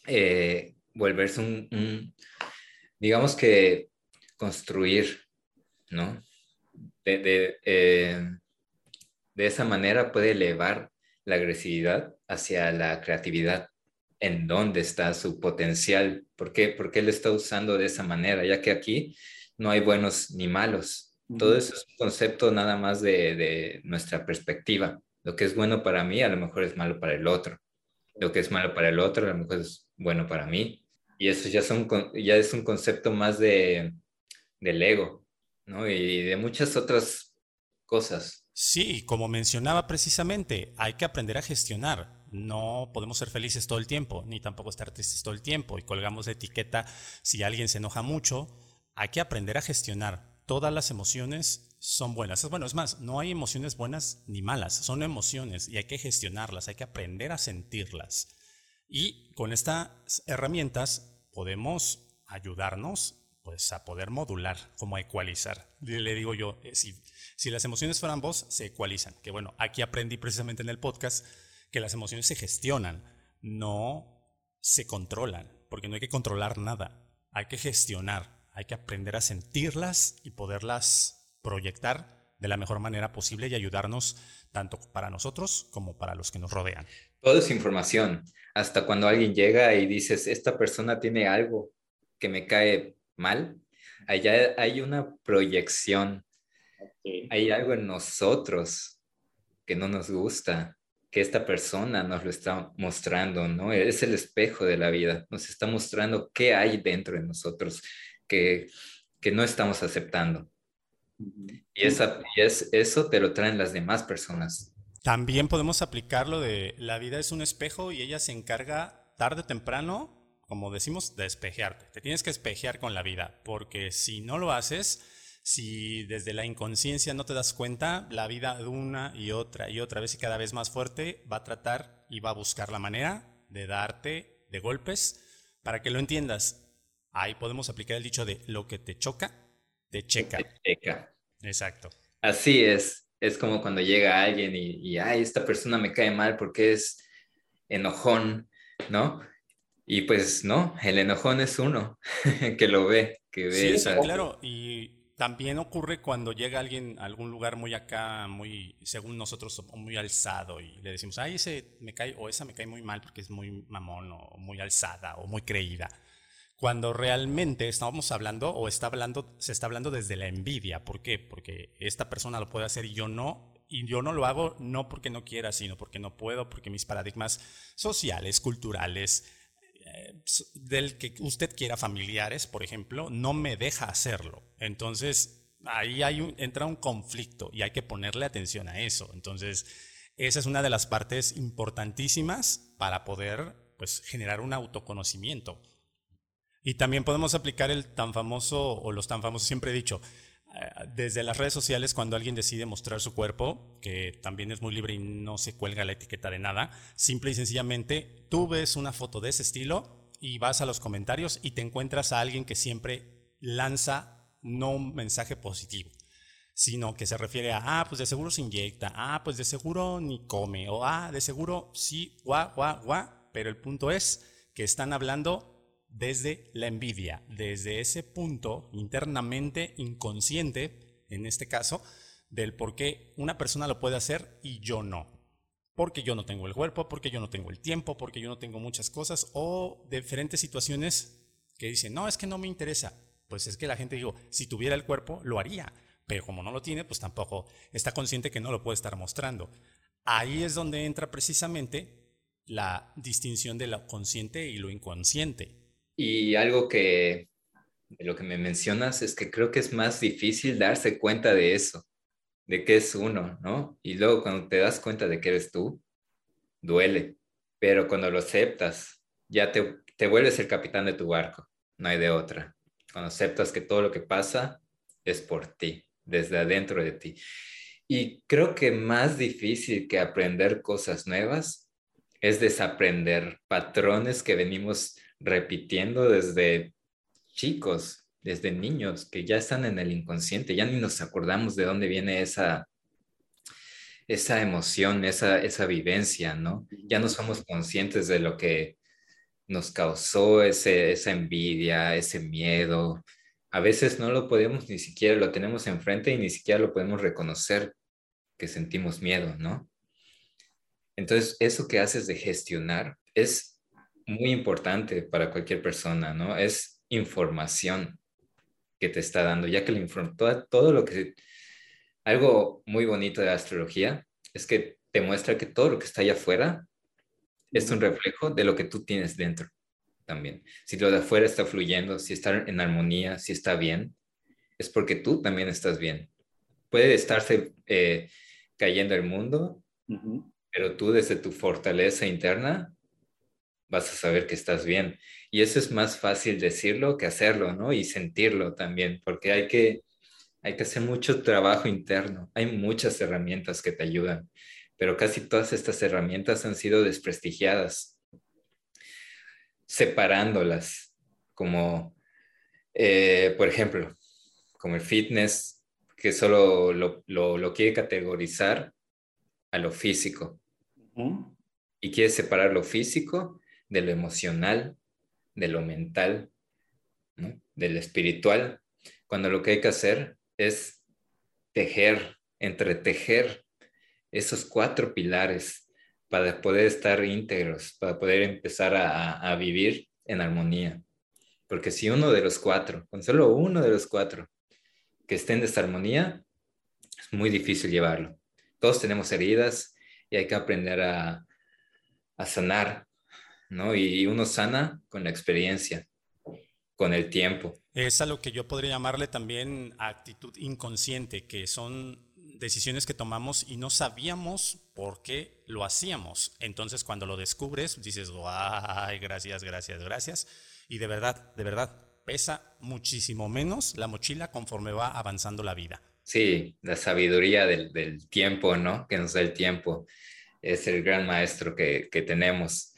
eh, volverse un, digamos que construir, ¿no? De, eh, de, esa manera puede elevar la agresividad hacia la creatividad. ¿En dónde está su potencial? ¿Por qué? ¿Por qué lo está usando de esa manera? Ya que aquí no hay buenos ni malos. Todo eso es un concepto nada más de, de nuestra perspectiva. Lo que es bueno para mí a lo mejor es malo para el otro. Lo que es malo para el otro a lo mejor es bueno para mí. Y eso ya, son, ya es un concepto más de, del ego, ¿no? Y de muchas otras cosas. Sí, como mencionaba precisamente, hay que aprender a gestionar. No podemos ser felices todo el tiempo, ni tampoco estar tristes todo el tiempo. Y colgamos de etiqueta si alguien se enoja mucho. Hay que aprender a gestionar. Todas las emociones son buenas. Bueno, es más, no hay emociones buenas ni malas, son emociones y hay que gestionarlas, hay que aprender a sentirlas. Y con estas herramientas podemos ayudarnos pues a poder modular, como a ecualizar. Le digo yo, eh, si, si las emociones fueran vos, se ecualizan. Que bueno, aquí aprendí precisamente en el podcast que las emociones se gestionan, no se controlan, porque no hay que controlar nada, hay que gestionar, hay que aprender a sentirlas y poderlas proyectar de la mejor manera posible y ayudarnos tanto para nosotros como para los que nos rodean. Todo es información. Hasta cuando alguien llega y dices, esta persona tiene algo que me cae mal, allá hay una proyección. Hay algo en nosotros que no nos gusta, que esta persona nos lo está mostrando, ¿no? Es el espejo de la vida, nos está mostrando qué hay dentro de nosotros que, que no estamos aceptando. Y, esa, y es, eso te lo traen las demás personas. También podemos aplicar lo de la vida es un espejo y ella se encarga tarde o temprano como decimos, despejearte. Te tienes que espejear con la vida, porque si no lo haces, si desde la inconsciencia no te das cuenta, la vida de una y otra y otra vez y cada vez más fuerte va a tratar y va a buscar la manera de darte de golpes para que lo entiendas. Ahí podemos aplicar el dicho de lo que te choca, te checa. Te checa. Exacto. Así es. Es como cuando llega alguien y, y, ay, esta persona me cae mal porque es enojón, ¿no? Y pues no, el enojón es uno que lo ve, que ve. Sí, claro, y también ocurre cuando llega alguien a algún lugar muy acá, muy, según nosotros, muy alzado y le decimos, ay, ese me cae, o esa me cae muy mal porque es muy mamón o muy alzada o muy creída. Cuando realmente estamos hablando o está hablando, se está hablando desde la envidia. ¿Por qué? Porque esta persona lo puede hacer y yo no, y yo no lo hago no porque no quiera, sino porque no puedo, porque mis paradigmas sociales, culturales, eh, del que usted quiera familiares, por ejemplo, no me deja hacerlo. Entonces, ahí hay entra un conflicto y hay que ponerle atención a eso. Entonces, esa es una de las partes importantísimas para poder pues, generar un autoconocimiento. Y también podemos aplicar el tan famoso, o los tan famosos, siempre he dicho, eh, desde las redes sociales cuando alguien decide mostrar su cuerpo, que también es muy libre y no se cuelga la etiqueta de nada, simple y sencillamente tú ves una foto de ese estilo y vas a los comentarios y te encuentras a alguien que siempre lanza no un mensaje positivo, sino que se refiere a, ah, pues de seguro se inyecta, ah, pues de seguro ni come, o ah, de seguro sí, guau, guau, guau, pero el punto es que están hablando desde la envidia, desde ese punto internamente inconsciente, en este caso, del por qué una persona lo puede hacer y yo no. Porque yo no tengo el cuerpo, porque yo no tengo el tiempo, porque yo no tengo muchas cosas o diferentes situaciones que dicen, no, es que no me interesa. Pues es que la gente digo, si tuviera el cuerpo, lo haría, pero como no lo tiene, pues tampoco está consciente que no lo puede estar mostrando. Ahí es donde entra precisamente la distinción de lo consciente y lo inconsciente. Y algo que lo que me mencionas es que creo que es más difícil darse cuenta de eso, de que es uno, ¿no? Y luego cuando te das cuenta de que eres tú, duele, pero cuando lo aceptas, ya te, te vuelves el capitán de tu barco, no hay de otra. Cuando aceptas que todo lo que pasa es por ti, desde adentro de ti. Y creo que más difícil que aprender cosas nuevas es desaprender patrones que venimos repitiendo desde chicos, desde niños, que ya están en el inconsciente, ya ni nos acordamos de dónde viene esa, esa emoción, esa, esa vivencia, ¿no? Ya no somos conscientes de lo que nos causó ese, esa envidia, ese miedo. A veces no lo podemos ni siquiera, lo tenemos enfrente y ni siquiera lo podemos reconocer que sentimos miedo, ¿no? Entonces, eso que haces de gestionar es muy importante para cualquier persona, ¿no? Es información que te está dando, ya que le informa todo, todo lo que... Algo muy bonito de la astrología es que te muestra que todo lo que está allá afuera es un reflejo de lo que tú tienes dentro también. Si lo de afuera está fluyendo, si está en armonía, si está bien, es porque tú también estás bien. Puede estarse eh, cayendo el mundo, pero tú desde tu fortaleza interna vas a saber que estás bien. Y eso es más fácil decirlo que hacerlo, ¿no? Y sentirlo también, porque hay que, hay que hacer mucho trabajo interno. Hay muchas herramientas que te ayudan, pero casi todas estas herramientas han sido desprestigiadas, separándolas, como, eh, por ejemplo, como el fitness, que solo lo, lo, quiere categorizar a lo físico. Y quiere separar lo físico de lo emocional, de lo mental, ¿no? del espiritual, cuando lo que hay que hacer es tejer, entretejer esos cuatro pilares para poder estar íntegros, para poder empezar a, vivir en armonía. Porque si uno de los cuatro, con solo uno de los cuatro que esté en desarmonía, es muy difícil llevarlo. Todos tenemos heridas y hay que aprender a sanar ¿no? Y uno sana con la experiencia, con el tiempo. Es a lo que yo podría llamarle también actitud inconsciente, que son decisiones que tomamos y no sabíamos por qué lo hacíamos. Entonces cuando lo descubres dices, ay, gracias, gracias, gracias. Y de verdad, de verdad, pesa muchísimo menos la mochila conforme va avanzando la vida. Sí, la sabiduría del, del tiempo, ¿no? Que nos da el tiempo. Es el gran maestro que, que tenemos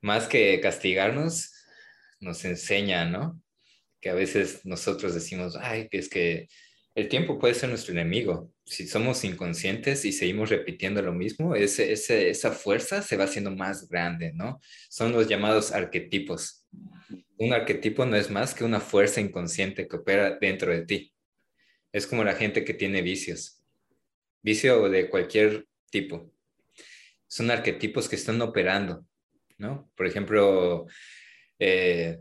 más que castigarnos, nos enseña, ¿no? Que a veces nosotros decimos, ay, que es que el tiempo puede ser nuestro enemigo. Si somos inconscientes y seguimos repitiendo lo mismo, ese, esa fuerza se va haciendo más grande, ¿no? Son los llamados arquetipos. Un arquetipo no es más que una fuerza inconsciente que opera dentro de ti. Es como la gente que tiene vicios. Vicio de cualquier tipo. Son arquetipos que están operando ¿no? Por ejemplo, eh,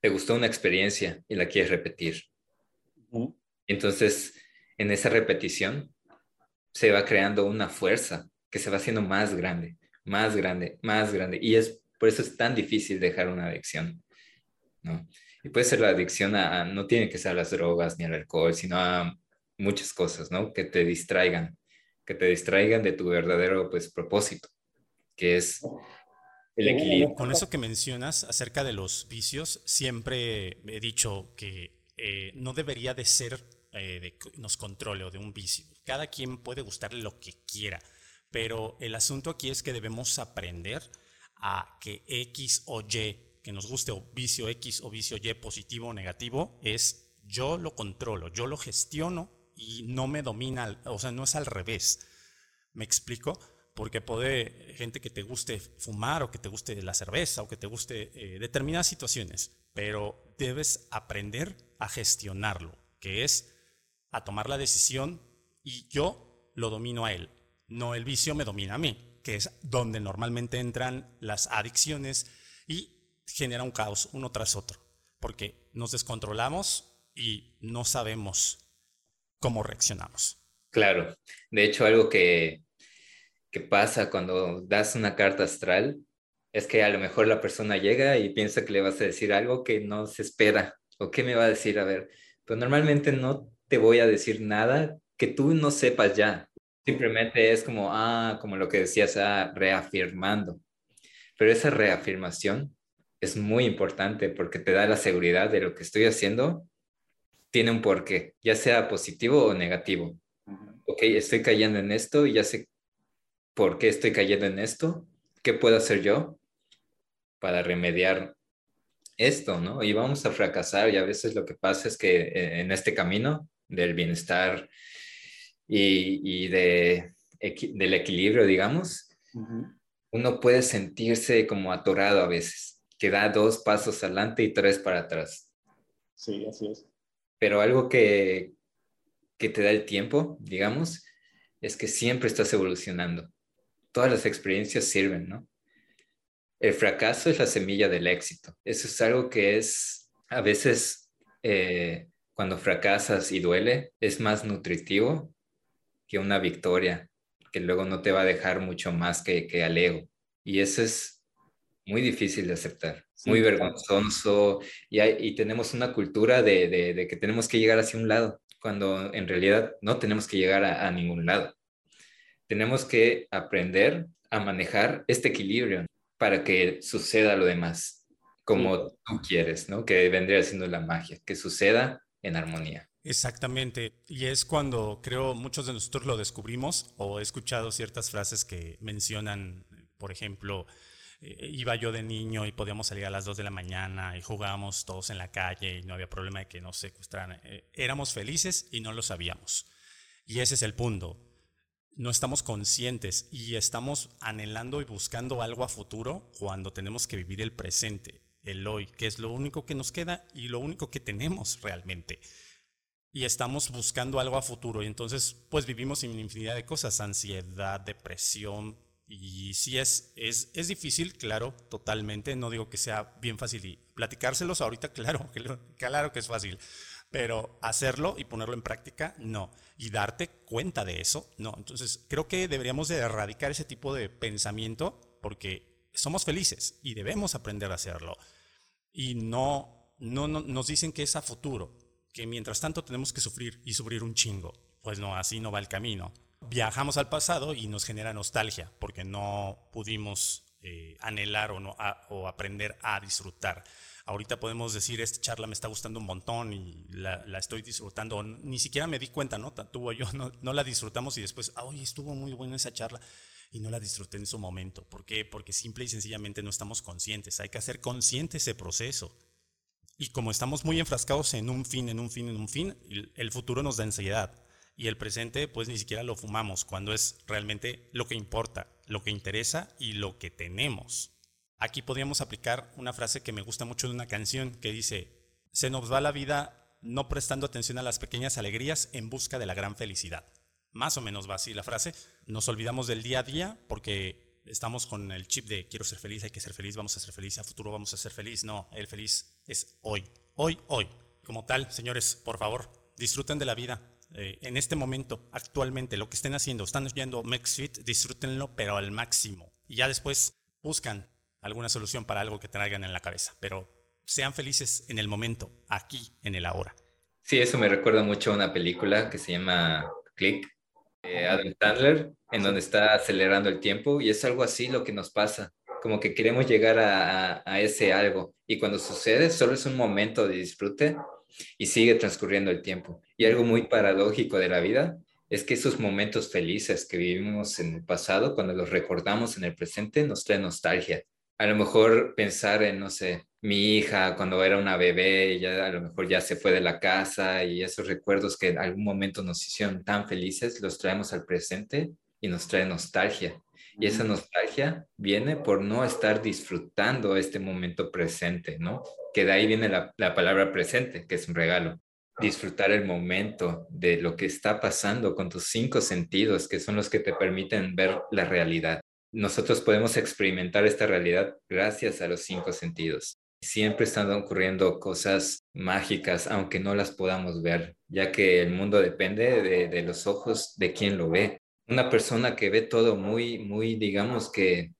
te gustó una experiencia y la quieres repetir. Entonces, en esa repetición se va creando una fuerza que se va haciendo más grande, más grande, más grande. Y es por eso es tan difícil dejar una adicción, ¿no? Y puede ser la adicción a, no tiene que ser a las drogas ni al alcohol, sino a muchas cosas, ¿no? Que te distraigan, que te distraigan de tu verdadero, pues, propósito, que es con eso que mencionas acerca de los vicios, siempre he dicho que eh, no debería de ser eh, de que nos controle o de un vicio. Cada quien puede gustarle lo que quiera, pero el asunto aquí es que debemos aprender a que X o Y, que nos guste o vicio X o vicio Y positivo o negativo, es yo lo controlo, yo lo gestiono y no me domina, o sea, no es al revés. ¿Me explico? Porque puede gente que te guste fumar o que te guste la cerveza o que te guste eh, determinadas situaciones, pero debes aprender a gestionarlo, que es a tomar la decisión y yo lo domino a él, no el vicio me domina a mí, que es donde normalmente entran las adicciones y genera un caos uno tras otro, porque nos descontrolamos y no sabemos cómo reaccionamos. Claro, de hecho algo que que pasa cuando das una carta astral es que a lo mejor la persona llega y piensa que le vas a decir algo que no se espera o que me va a decir, a ver, pero normalmente no te voy a decir nada que tú no sepas ya. Simplemente es como, ah, como lo que decías, ah, reafirmando. Pero esa reafirmación es muy importante porque te da la seguridad de lo que estoy haciendo tiene un porqué, ya sea positivo o negativo. Ok, estoy cayendo en esto y ya sé ¿por qué estoy cayendo en esto? ¿Qué puedo hacer yo para remediar esto, no? Y vamos a fracasar y a veces lo que pasa es que eh, en este camino del bienestar y, de, del equilibrio, digamos, uno puede sentirse como atorado a veces, que da dos pasos adelante y tres para atrás. Sí, así es. Pero algo que, que te da el tiempo, digamos, es que siempre estás evolucionando todas las experiencias sirven, ¿no? El fracaso es la semilla del éxito. Eso es algo que es a veces eh, cuando fracasas y duele, es más nutritivo que una victoria, que luego no te va a dejar mucho más que, que al ego. Y eso es muy difícil de aceptar, muy vergonzoso, y, y, tenemos una cultura de, de, que tenemos que llegar hacia un lado, cuando en realidad no tenemos que llegar a, a ningún lado. Tenemos que aprender a manejar este equilibrio para que suceda lo demás como tú quieres, ¿no? Que vendría siendo la magia, que suceda en armonía. Exactamente. Y es cuando creo muchos de nosotros lo descubrimos o he escuchado ciertas frases que mencionan, por ejemplo, eh, iba yo de niño y podíamos salir a las 2 de la mañana y jugábamos todos en la calle y no había problema de que nos secuestraran. Eh, éramos felices y no lo sabíamos. Y ese es el punto. No estamos conscientes y estamos anhelando y buscando algo a futuro cuando tenemos que vivir el presente, el hoy, que es lo único que nos queda y lo único que tenemos realmente. Y estamos buscando algo a futuro y entonces pues vivimos en infinidad de cosas, ansiedad, depresión y sí es, es, es difícil, claro, totalmente, no digo que sea bien fácil y platicárselos ahorita, claro, claro que es fácil, pero hacerlo y ponerlo en práctica, no, y darte cuenta de eso, no, entonces creo que deberíamos de erradicar ese tipo de pensamiento porque somos felices y debemos aprender a hacerlo y no, no, no nos dicen que es a futuro, que mientras tanto tenemos que sufrir y sufrir un chingo. Pues no, así no va el camino. Viajamos al pasado y nos genera nostalgia porque no pudimos eh, anhelar o, no, o aprender a disfrutar. Ahorita podemos decir, esta charla me está gustando un montón y la, estoy disfrutando. Ni siquiera me di cuenta, ¿no? Tuvo yo, no, no la disfrutamos y después, ay, estuvo muy buena esa charla y no la disfruté en su momento. ¿Por qué? Porque simple y sencillamente no estamos conscientes. Hay que hacer consciente ese proceso. Y como estamos muy enfrascados en un fin, en un fin, en un fin, el futuro nos da ansiedad. Y el presente, pues ni siquiera lo fumamos, cuando es realmente lo que importa, lo que interesa y lo que tenemos. Aquí podríamos aplicar una frase que me gusta mucho de una canción que dice, se nos va la vida no prestando atención a las pequeñas alegrías en busca de la gran felicidad. Más o menos va así la frase. Nos olvidamos del día a día porque estamos con el chip de quiero ser feliz, hay que ser feliz, vamos a ser feliz, a futuro vamos a ser feliz. No, el feliz es hoy, hoy, hoy. Como tal, señores, por favor, disfruten de la vida. Eh, en este momento, actualmente, lo que estén haciendo, están yendo MexFit, disfrútenlo, pero al máximo. Y ya después buscan alguna solución para algo que traigan en la cabeza. Pero sean felices en el momento, aquí, en el ahora. Sí, eso me recuerda mucho a una película que se llama Click, eh, Adam Sandler, en donde está acelerando el tiempo y es algo así lo que nos pasa, como que queremos llegar a, a, ese algo y cuando sucede solo es un momento de disfrute y sigue transcurriendo el tiempo. Y algo muy paradójico de la vida es que esos momentos felices que vivimos en el pasado, cuando los recordamos en el presente, nos trae nostalgia. A lo mejor pensar en, no sé, mi hija cuando era una bebé, ya a lo mejor ya se fue de la casa y esos recuerdos que en algún momento nos hicieron tan felices, los traemos al presente y nos trae nostalgia. Y esa nostalgia viene por no estar disfrutando este momento presente, ¿no? Que de ahí viene la, la palabra presente, que es un regalo. Disfrutar el momento de lo que está pasando con tus cinco sentidos, que son los que te permiten ver la realidad. Nosotros podemos experimentar esta realidad gracias a los cinco sentidos siempre están ocurriendo cosas mágicas, aunque no las podamos ver, ya que el mundo depende de, los ojos de quien lo ve. Una persona que ve todo muy, muy, digamos que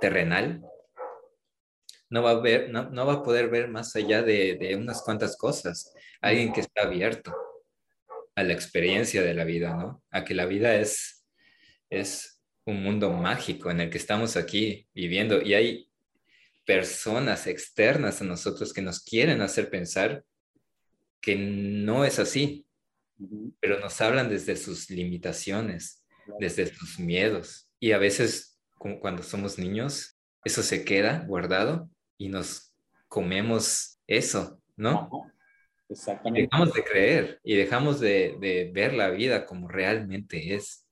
terrenal, no va a, ver, no, va a poder ver más allá de, unas cuantas cosas. Alguien que está abierto a la experiencia de la vida, ¿no? A que la vida es, es un mundo mágico en el que estamos aquí viviendo y hay personas externas a nosotros que nos quieren hacer pensar que no es así, pero nos hablan desde sus limitaciones, desde sus miedos. Y a veces, cuando somos niños, eso se queda guardado y nos comemos eso, ¿no? Exactamente. Dejamos de creer y dejamos de, ver la vida como realmente es,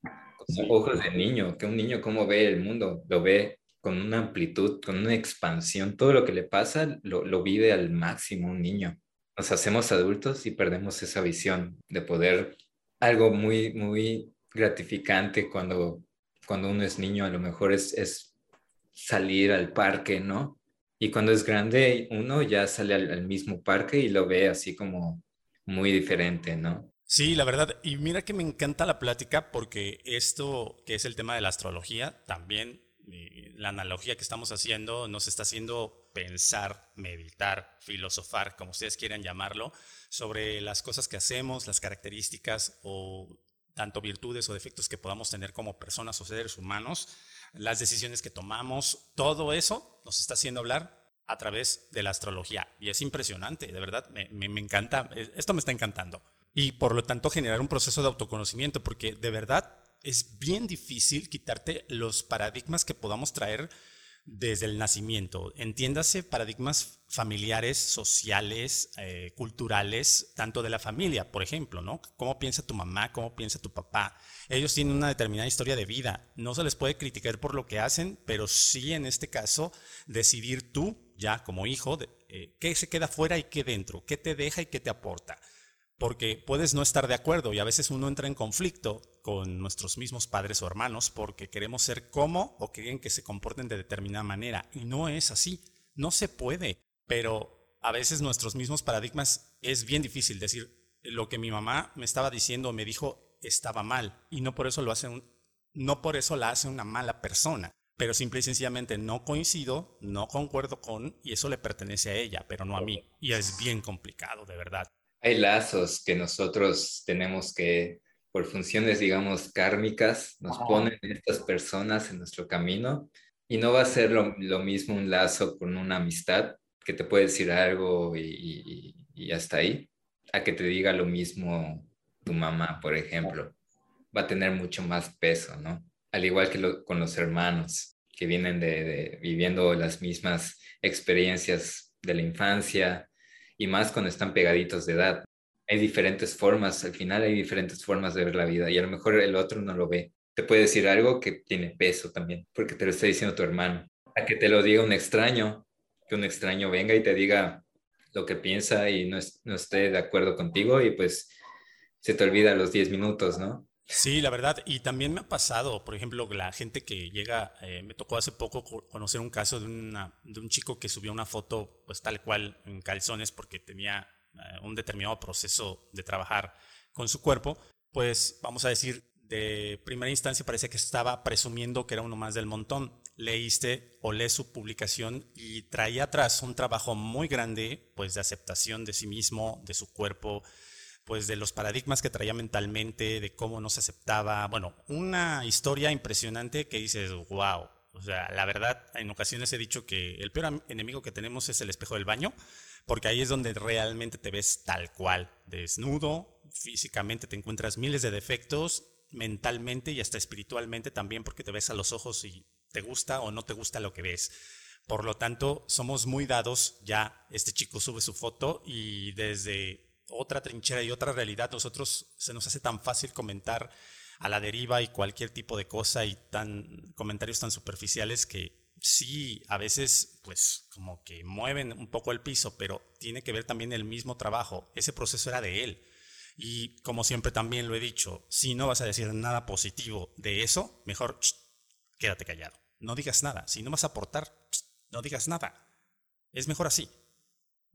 ojos de niño, que un niño cómo ve el mundo, lo ve con una amplitud, con una expansión. Todo lo que le pasa lo, vive al máximo un niño. Nos hacemos adultos y perdemos esa visión de poder, algo muy, muy gratificante cuando, cuando uno es niño, a lo mejor es, es salir al parque, ¿no? Y cuando es grande, uno ya sale al, mismo parque y lo ve así como muy diferente, ¿no? Sí, la verdad. Y mira que me encanta la plática porque esto que es el tema de la astrología, también eh, la analogía que estamos haciendo nos está haciendo pensar, meditar, filosofar, como ustedes quieran llamarlo, sobre las cosas que hacemos, las características o tanto virtudes o defectos que podamos tener como personas o seres humanos, las decisiones que tomamos, todo eso nos está haciendo hablar a través de la astrología. Y es impresionante, de verdad, me, me, encanta, esto me está encantando. Y por lo tanto generar un proceso de autoconocimiento, porque de verdad es bien difícil quitarte los paradigmas que podamos traer desde el nacimiento. Entiéndase paradigmas familiares, sociales, eh, culturales, tanto de la familia, por ejemplo, ¿no? ¿Cómo piensa tu mamá? ¿Cómo piensa tu papá? Ellos tienen una determinada historia de vida. No se les puede criticar por lo que hacen, pero sí en este caso decidir tú, ya como hijo, eh, qué se queda fuera y qué dentro, qué te deja y qué te aporta porque puedes no estar de acuerdo y a veces uno entra en conflicto con nuestros mismos padres o hermanos porque queremos ser como o quieren que se comporten de determinada manera y no es así, no se puede, pero a veces nuestros mismos paradigmas es bien difícil decir lo que mi mamá me estaba diciendo me dijo estaba mal y no por eso lo hace no por eso la hace una mala persona, pero simple y sencillamente no coincido, no concuerdo con y eso le pertenece a ella, pero no a mí. Y es bien complicado, de verdad hay lazos que nosotros tenemos que, por funciones, digamos, kármicas, nos ponen estas personas en nuestro camino y no va a ser lo, mismo un lazo con una amistad que te puede decir algo y, y, hasta ahí, a que te diga lo mismo tu mamá, por ejemplo. Va a tener mucho más peso, ¿no? Al igual que con los hermanos que vienen de viviendo las mismas experiencias de la infancia, y más cuando están pegaditos de edad. Hay diferentes formas, al final hay diferentes formas de ver la vida y a lo mejor el otro no lo ve. Te puede decir algo que tiene peso también, porque te lo está diciendo tu hermano. A que te lo diga un extraño, que un extraño venga y te diga lo que piensa y no, no esté de acuerdo contigo y pues se te olvida los 10 minutos, ¿no? Sí, la verdad, y también me ha pasado, por ejemplo, la gente que llega, eh, me tocó hace poco conocer un caso de, una, de un chico que subió una foto, pues tal cual, en calzones, porque tenía eh, un determinado proceso de trabajar con su cuerpo, pues vamos a decir, de primera instancia parece que estaba presumiendo que era uno más del montón. Leíste o lees su publicación y traía atrás un trabajo muy grande, pues de aceptación de sí mismo, de su cuerpo, pues de los paradigmas que traía mentalmente, de cómo no se aceptaba. Bueno, una historia impresionante que dices, wow. O sea, la verdad, en ocasiones he dicho que el peor enemigo que tenemos es el espejo del baño, porque ahí es donde realmente te ves tal cual, desnudo, físicamente te encuentras miles de defectos, mentalmente y hasta espiritualmente también, porque te ves a los ojos y te gusta o no te gusta lo que ves. Por lo tanto, somos muy dados, ya este chico sube su foto y desde otra trinchera y otra realidad, nosotros se nos hace tan fácil comentar a la deriva y cualquier tipo de cosa y tan comentarios tan superficiales que sí, a veces pues como que mueven un poco el piso, pero tiene que ver también el mismo trabajo. Ese proceso era de él. Y como siempre también lo he dicho, si no vas a decir nada positivo de eso, mejor quédate callado. No digas nada. Si no vas a aportar, no digas nada. Es mejor así.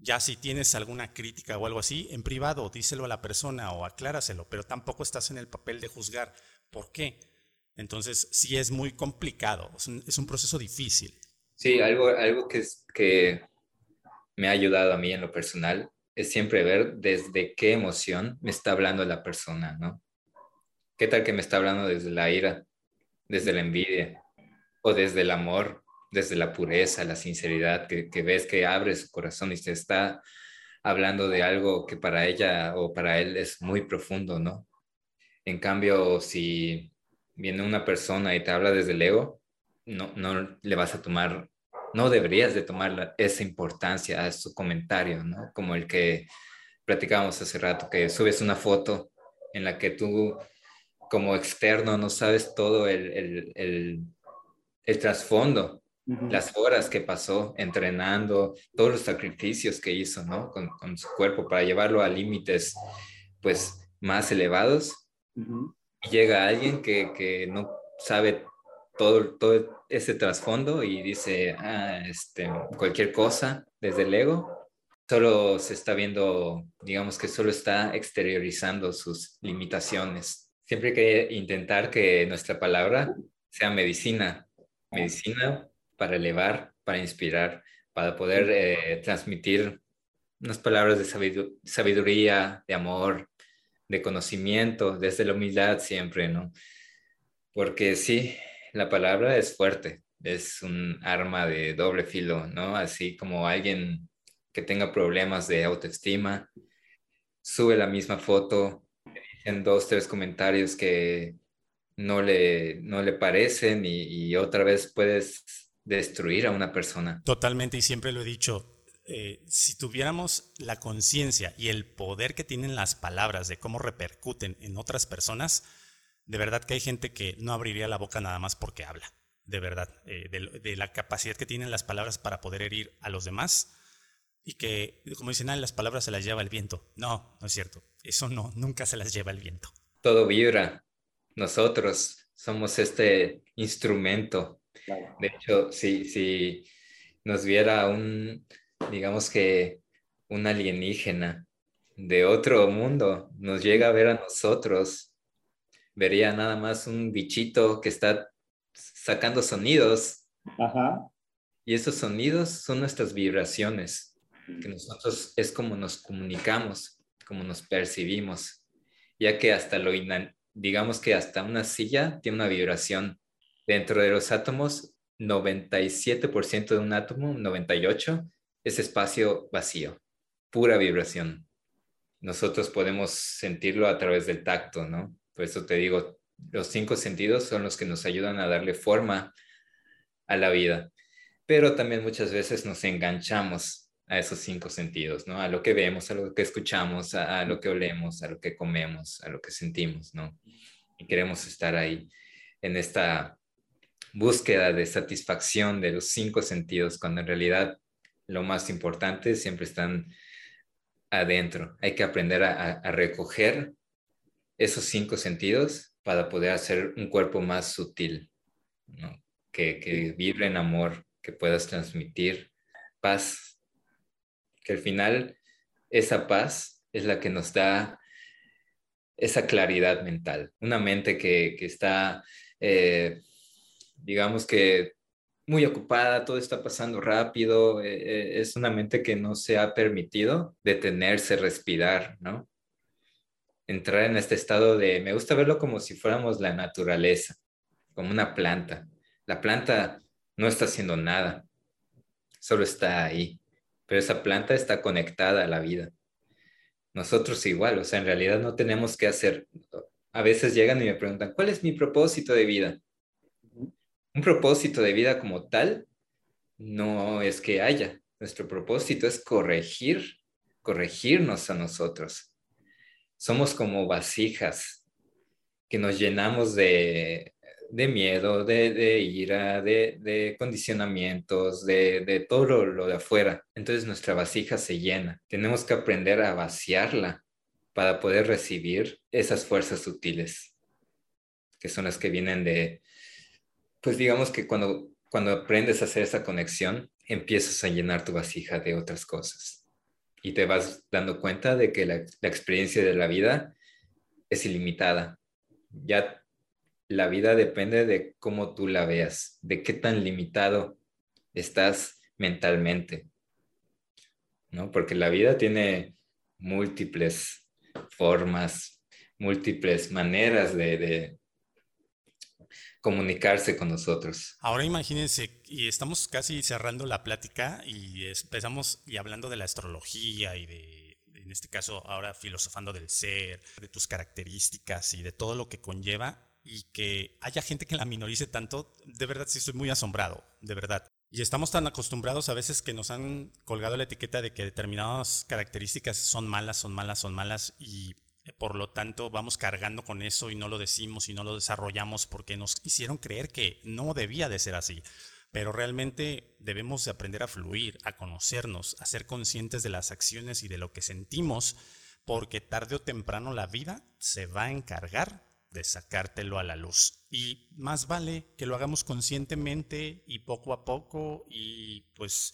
Ya si tienes alguna crítica o algo así, en privado, díselo a la persona o acláraselo, pero tampoco estás en el papel de juzgar. ¿Por qué? Entonces, sí es muy complicado, es un, proceso difícil. Sí, algo, algo que, que me ha ayudado a mí en lo personal es siempre ver desde qué emoción me está hablando la persona, ¿no? ¿Qué tal que me está hablando desde la ira, desde la envidia o desde el amor? Desde la pureza, la sinceridad, que, ves que abre su corazón y se está hablando de algo que para ella o para él es muy profundo, ¿no? En cambio, si viene una persona y te habla desde el ego, no, no le vas a tomar, no deberías de tomar esa importancia a su comentario, ¿no? Como el que platicábamos hace rato, que subes una foto en la que tú como externo no sabes todo el, el, trasfondo las horas que pasó entrenando, todos los sacrificios que hizo, ¿no? Con, su cuerpo para llevarlo a límites, pues, más elevados. Y llega alguien que, no sabe todo, todo ese trasfondo y dice, ah, este, cualquier cosa desde el ego, solo se está viendo, digamos que solo está exteriorizando sus limitaciones. Siempre hay que intentar que nuestra palabra sea medicina, medicina para elevar, para inspirar, para poder eh, transmitir unas palabras de sabiduría, de amor, de conocimiento, desde la humildad siempre, ¿no? Porque sí, la palabra es fuerte, es un arma de doble filo, ¿no? Así como alguien que tenga problemas de autoestima, sube la misma foto, en dos, tres comentarios que no le, no le parecen y, y otra vez puedes destruir a una persona. Totalmente, y siempre lo he dicho, eh, si tuviéramos la conciencia y el poder que tienen las palabras de cómo repercuten en otras personas, de verdad que hay gente que no abriría la boca nada más porque habla, de verdad, eh, de, la capacidad que tienen las palabras para poder herir a los demás y que, como dicen, ah, las palabras se las lleva el viento. No, no es cierto, eso no, nunca se las lleva el viento. Todo vibra, nosotros somos este instrumento. De hecho, si, si nos viera un, digamos que un alienígena de otro mundo nos llega a ver a nosotros, vería nada más un bichito que está sacando sonidos. Y esos sonidos son nuestras vibraciones, que nosotros es como nos comunicamos, como nos percibimos, ya que hasta lo, digamos que hasta una silla tiene una vibración. Dentro de los átomos, 97% de un átomo, 98%, ese espacio vacío, pura vibración. Nosotros podemos sentirlo a través del tacto, ¿no? Por eso te digo, los cinco sentidos son los que nos ayudan a darle forma a la vida. Pero también muchas veces nos enganchamos a esos cinco sentidos, ¿no? A lo que vemos, a lo que escuchamos, a, lo que olemos, a lo que comemos, a lo que sentimos, ¿no? Y queremos estar ahí en esta búsqueda de satisfacción de los cinco sentidos, cuando en realidad lo más importante siempre están adentro. Hay que aprender a, recoger esos cinco sentidos para poder hacer un cuerpo más sutil, que, que vibre en amor, que puedas transmitir paz, que al final esa paz es la que nos da esa claridad mental, una mente que, está, eh, digamos que muy ocupada, todo está pasando rápido, eh, eh, es una mente que no se ha permitido detenerse, respirar, ¿no? Entrar en este estado de, me gusta verlo como si fuéramos la naturaleza, como una planta. La planta no está haciendo nada, solo está ahí, pero esa planta está conectada a la vida. Nosotros igual, o sea, en realidad no tenemos que hacer, a veces llegan y me preguntan, ¿cuál es mi propósito de vida? Un propósito de vida como tal no es que haya. Nuestro propósito es corregir, corregirnos a nosotros. Somos como vasijas que nos llenamos de, miedo, de, ira, de, condicionamientos, de, todo lo, lo de afuera. Entonces nuestra vasija se llena. Tenemos que aprender a vaciarla para poder recibir esas fuerzas sutiles, que son las que vienen de, pues digamos que cuando, cuando aprendes a hacer esa conexión, empiezas a llenar tu vasija de otras cosas y te vas dando cuenta de que la, experiencia de la vida es ilimitada. Ya la vida depende de cómo tú la veas, de qué tan limitado estás mentalmente, ¿no? Porque la vida tiene múltiples formas, múltiples maneras de, comunicarse con nosotros. Ahora imagínense, y estamos casi cerrando la plática y empezamos y hablando de la astrología y de, en este caso, ahora filosofando del ser, de tus características y de todo lo que conlleva y que haya gente que la minorice tanto, de verdad sí estoy muy asombrado, de verdad. Y estamos tan acostumbrados a veces que nos han colgado la etiqueta de que determinadas características son malas, son malas, son malas y por lo tanto, vamos cargando con eso y no lo decimos y no lo desarrollamos porque nos hicieron creer que no debía de ser así. Pero realmente debemos de aprender a fluir, a conocernos, a ser conscientes de las acciones y de lo que sentimos, porque tarde o temprano la vida se va a encargar de sacártelo a la luz. Y más vale que lo hagamos conscientemente y poco a poco y pues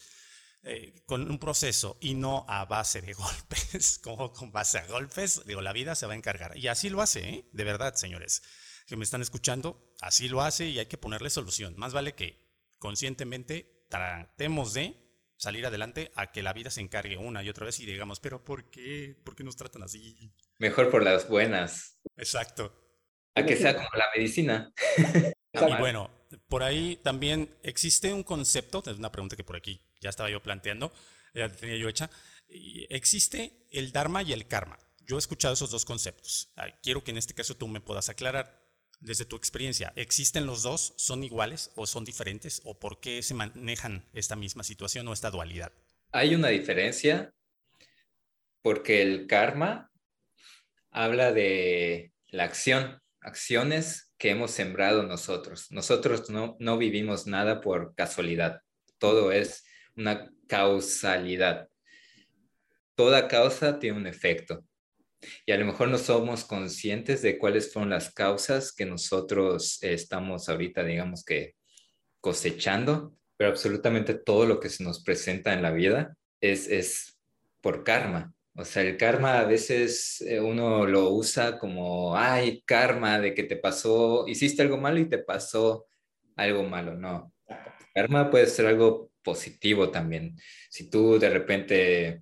eh, con un proceso y no a base de golpes, como con base a golpes, digo, la vida se va a encargar. Y así lo hace, ¿eh? de verdad, señores que me están escuchando, así lo hace y hay que ponerle solución. Más vale que conscientemente tratemos de salir adelante a que la vida se encargue una y otra vez y digamos, pero ¿por qué? ¿Por qué nos tratan así? Mejor por las buenas. Exacto. A que sea como la medicina. y bueno, por ahí también existe un concepto, es una pregunta que por aquí ya estaba yo planteando, ya tenía yo hecha. Existe el Dharma y el Karma. Yo he escuchado esos dos conceptos. Quiero que en este caso tú me puedas aclarar desde tu experiencia, ¿existen los dos? ¿Son iguales o son diferentes? ¿O por qué se manejan esta misma situación o esta dualidad? Hay una diferencia porque el karma habla de la acción, acciones que hemos sembrado nosotros. Nosotros no, no vivimos nada por casualidad, todo es una causalidad. Toda causa tiene un efecto. Y a lo mejor no somos conscientes de cuáles son las causas que nosotros estamos ahorita, digamos que cosechando, pero absolutamente todo lo que se nos presenta en la vida es, es por karma. O sea, el karma a veces eh, uno lo usa como, ay, karma de que te pasó, hiciste algo malo y te pasó algo malo. No, karma puede ser algo positivo también. Si tú de repente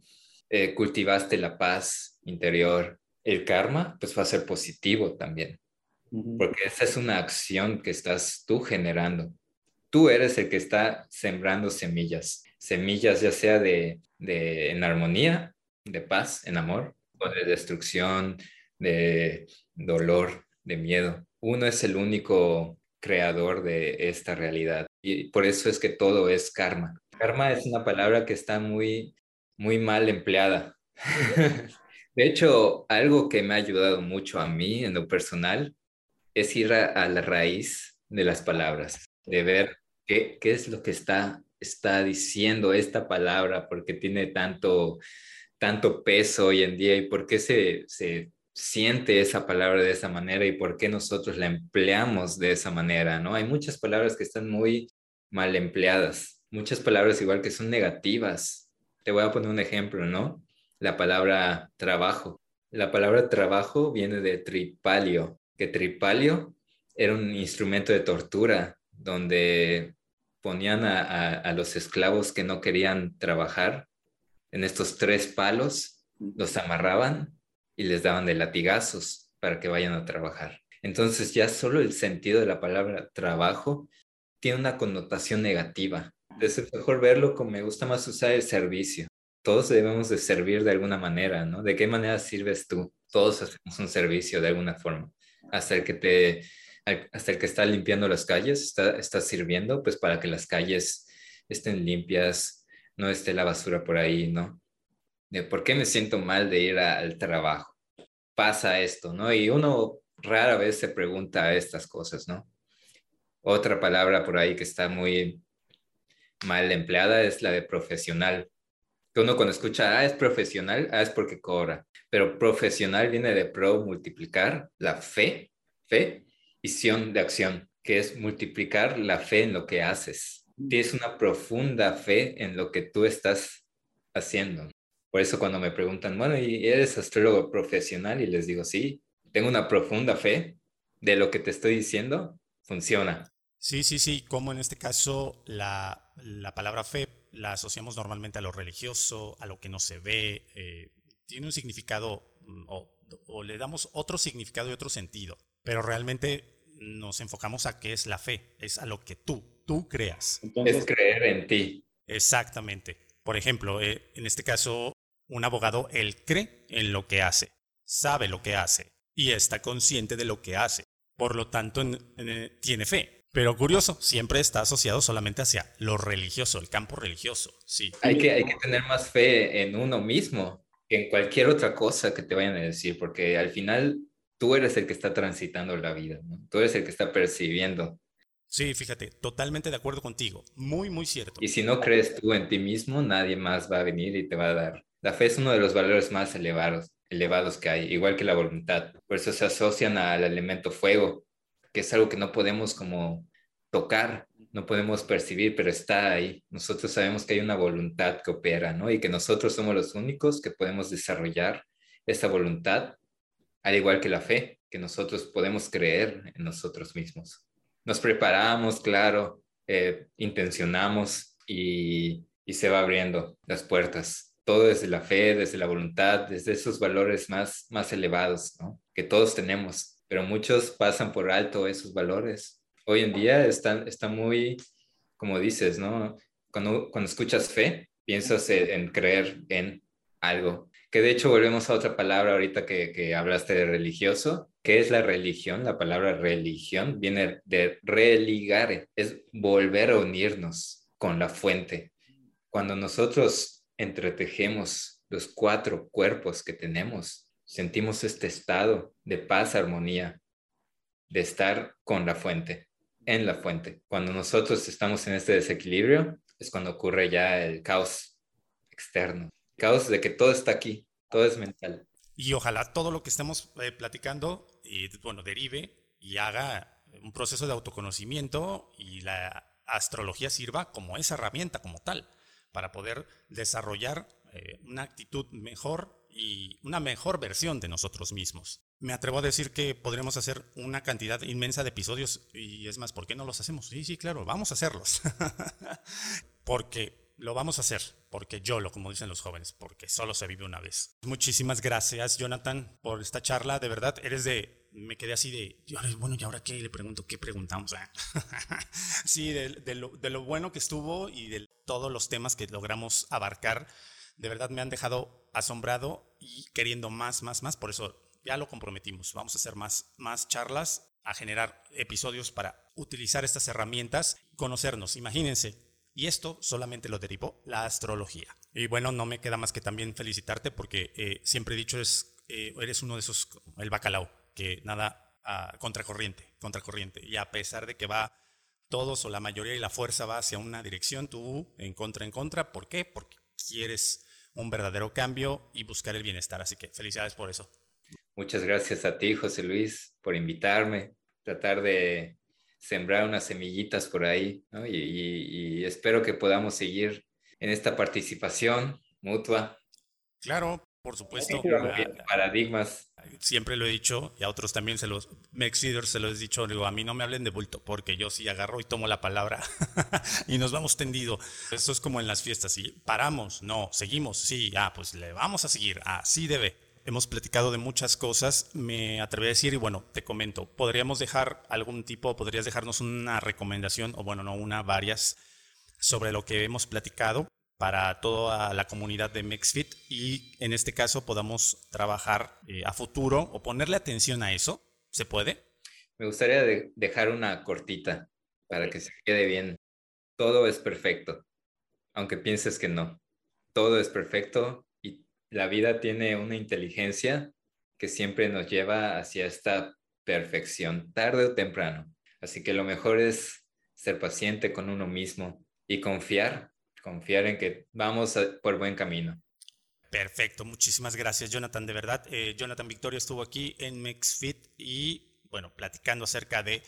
eh, cultivaste la paz interior, el karma, pues va a ser positivo también. Porque esa es una acción que estás tú generando. Tú eres el que está sembrando semillas. Semillas ya sea de, de en armonía, de paz, en amor, o de destrucción, de dolor, de miedo. Uno es el único creador de esta realidad. Y por eso es que todo es karma. Karma es una palabra que está muy, muy mal empleada. De hecho, algo que me ha ayudado mucho a mí en lo personal es ir a, la raíz de las palabras, de ver qué, qué es lo que está, está diciendo esta palabra, por qué tiene tanto, tanto peso hoy en día y por qué se siente esa palabra de esa manera y por qué nosotros la empleamos de esa manera, ¿no? Hay muchas palabras que están muy mal empleadas, muchas palabras igual que son negativas. Te voy a poner un ejemplo, ¿no? la palabra trabajo. La palabra trabajo viene de tripalio, que tripalio era un instrumento de tortura donde ponían a, los esclavos que no querían trabajar en estos tres palos, los amarraban y les daban de latigazos para que vayan a trabajar. Entonces ya solo el sentido de la palabra trabajo tiene una connotación negativa. Es mejor verlo como me gusta más usar el servicio todos debemos de servir de alguna manera, ¿no? ¿De qué manera sirves tú? Todos hacemos un servicio de alguna forma. Hasta el que te, hasta el que está limpiando las calles, está, está sirviendo, pues para que las calles estén limpias, no esté la basura por ahí, ¿no? De por qué me siento mal de ir al trabajo. Pasa esto, ¿no? Y uno rara vez se pregunta estas cosas, ¿no? Otra palabra por ahí que está muy mal empleada es la de profesional que uno cuando escucha, ah, es profesional, ah, es porque cobra. Pero profesional viene de pro, multiplicar, la fe, fe, y sion de acción, que es multiplicar la fe en lo que haces. Tienes una profunda fe en lo que tú estás haciendo. Por eso cuando me preguntan, bueno, ¿y eres astrólogo profesional? Y les digo, sí, tengo una profunda fe de lo que te estoy diciendo, funciona. Sí, sí, sí, como en este caso la, la palabra fe la asociamos normalmente a lo religioso, a lo que no se ve, eh, tiene un significado mm, o, le damos otro significado y otro sentido, pero realmente nos enfocamos a qué es la fe, es a lo que tú, tú creas. es creer en ti. Exactamente. Por ejemplo, eh, en este caso, un abogado, él cree en lo que hace, sabe lo que hace y está consciente de lo que hace. Por lo tanto, tiene fe. Pero curioso, siempre está asociado solamente hacia lo religioso, el campo religioso, sí. Hay que, hay que tener más fe en uno mismo que en cualquier otra cosa que te vayan a decir, porque al final tú eres el que está transitando la vida, ¿no? tú eres el que está percibiendo. Sí, fíjate, totalmente de acuerdo contigo, muy, muy cierto. Y si no crees tú en ti mismo, nadie más va a venir y te va a dar. La fe es uno de los valores más elevados, elevados que hay, igual que la voluntad. Por eso se asocian al elemento fuego, que es algo que no podemos como tocar, no podemos percibir, pero está ahí. Nosotros sabemos que hay una voluntad que opera, ¿no? Y que nosotros somos los únicos que podemos desarrollar esa voluntad, al igual que la fe, que nosotros podemos creer en nosotros mismos. Nos preparamos, claro, eh, intencionamos y, y se va abriendo las puertas todo desde la fe, desde la voluntad, desde esos valores más, más elevados, ¿no? Que todos tenemos, pero muchos pasan por alto esos valores. Hoy en día están está muy, como dices, ¿no? Cuando, cuando escuchas fe, piensas en creer en algo. Que de hecho volvemos a otra palabra ahorita que, que hablaste de religioso. ¿Qué es la religión? La palabra religión viene de religare, es volver a unirnos con la fuente. Cuando nosotros entretejemos los cuatro cuerpos que tenemos, sentimos este estado de paz, armonía, de estar con la fuente, en la fuente. Cuando nosotros estamos en este desequilibrio, es cuando ocurre ya el caos externo. Caos de que todo está aquí, todo es mental. Y ojalá todo lo que estemos eh, platicando, y, bueno, derive y haga un proceso de autoconocimiento y la astrología sirva como esa herramienta, como tal para poder desarrollar eh, una actitud mejor y una mejor versión de nosotros mismos. Me atrevo a decir que podremos hacer una cantidad inmensa de episodios y es más, ¿por qué no los hacemos? Sí, sí, claro, vamos a hacerlos. porque lo vamos a hacer, porque yo lo, como dicen los jóvenes, porque solo se vive una vez. Muchísimas gracias, Jonathan, por esta charla. De verdad, eres de me quedé así de, bueno, ¿y ahora qué? Le pregunto, ¿qué preguntamos? sí, de, lo, bueno que estuvo y de todos los temas que logramos abarcar, de verdad me han dejado asombrado y queriendo más, más, más. Por eso ya lo comprometimos. Vamos a hacer más, más charlas, a generar episodios para utilizar estas herramientas conocernos. Imagínense, y esto solamente lo derivó la astrología. Y bueno, no me queda más que también felicitarte porque eh, siempre he dicho, es, eh, eres uno de esos, el bacalao que nada a contracorriente, contracorriente. Y a pesar de que va todos o la mayoría y la fuerza va hacia una dirección, tú en contra, en contra. ¿Por qué? Porque quieres un verdadero cambio y buscar el bienestar. Así que felicidades por eso. Muchas gracias a ti, José Luis, por invitarme, tratar de sembrar unas semillitas por ahí, y, y espero que podamos seguir en esta participación mutua. Claro, por supuesto. Paradigmas siempre lo he dicho y a otros también se los, se los he dicho, digo, a mí no me hablen de bulto porque yo sí agarro y tomo la palabra y nos vamos tendido. Eso es como en las fiestas, si paramos, no, seguimos, sí, ah, pues le vamos a seguir, así debe. Hemos platicado de muchas cosas, me atreví a decir y bueno, te comento, podríamos dejar algún tipo, podrías dejarnos una recomendación o bueno, no una, varias sobre lo que hemos platicado para toda la comunidad de MexFit y en este caso podamos trabajar eh, a futuro o ponerle atención a eso. ¿Se puede? Me gustaría dejar una cortita para que se quede bien. Todo es perfecto, aunque pienses que no. Todo es perfecto y la vida tiene una inteligencia que siempre nos lleva hacia esta perfección, tarde o temprano. Así que lo mejor es ser paciente con uno mismo y confiar confiar en que vamos por buen camino. Perfecto, muchísimas gracias Jonathan, de verdad. Eh, Jonathan Victoria estuvo aquí en MexFit y bueno, platicando acerca de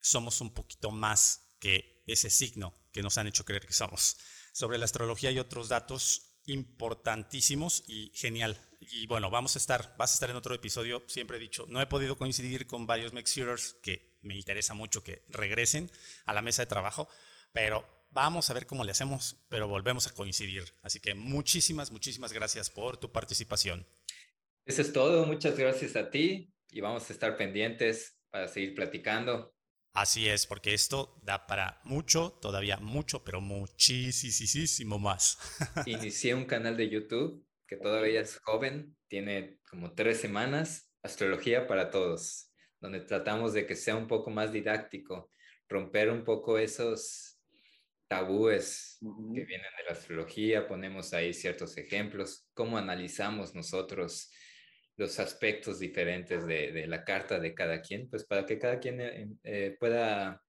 somos un poquito más que ese signo que nos han hecho creer que somos. Sobre la astrología y otros datos importantísimos y genial. Y bueno, vamos a estar, vas a estar en otro episodio. Siempre he dicho, no he podido coincidir con varios MexFeeders que me interesa mucho que regresen a la mesa de trabajo, pero Vamos a ver cómo le hacemos, pero volvemos a coincidir. Así que muchísimas, muchísimas gracias por tu participación. Eso es todo. Muchas gracias a ti y vamos a estar pendientes para seguir platicando. Así es, porque esto da para mucho, todavía mucho, pero muchísimo más. Inicié un canal de YouTube que todavía es joven, tiene como tres semanas, Astrología para Todos, donde tratamos de que sea un poco más didáctico, romper un poco esos tabúes que vienen de la astrología, ponemos ahí ciertos ejemplos, cómo analizamos nosotros los aspectos diferentes de, la carta de cada quien, pues para que cada quien eh, eh, pueda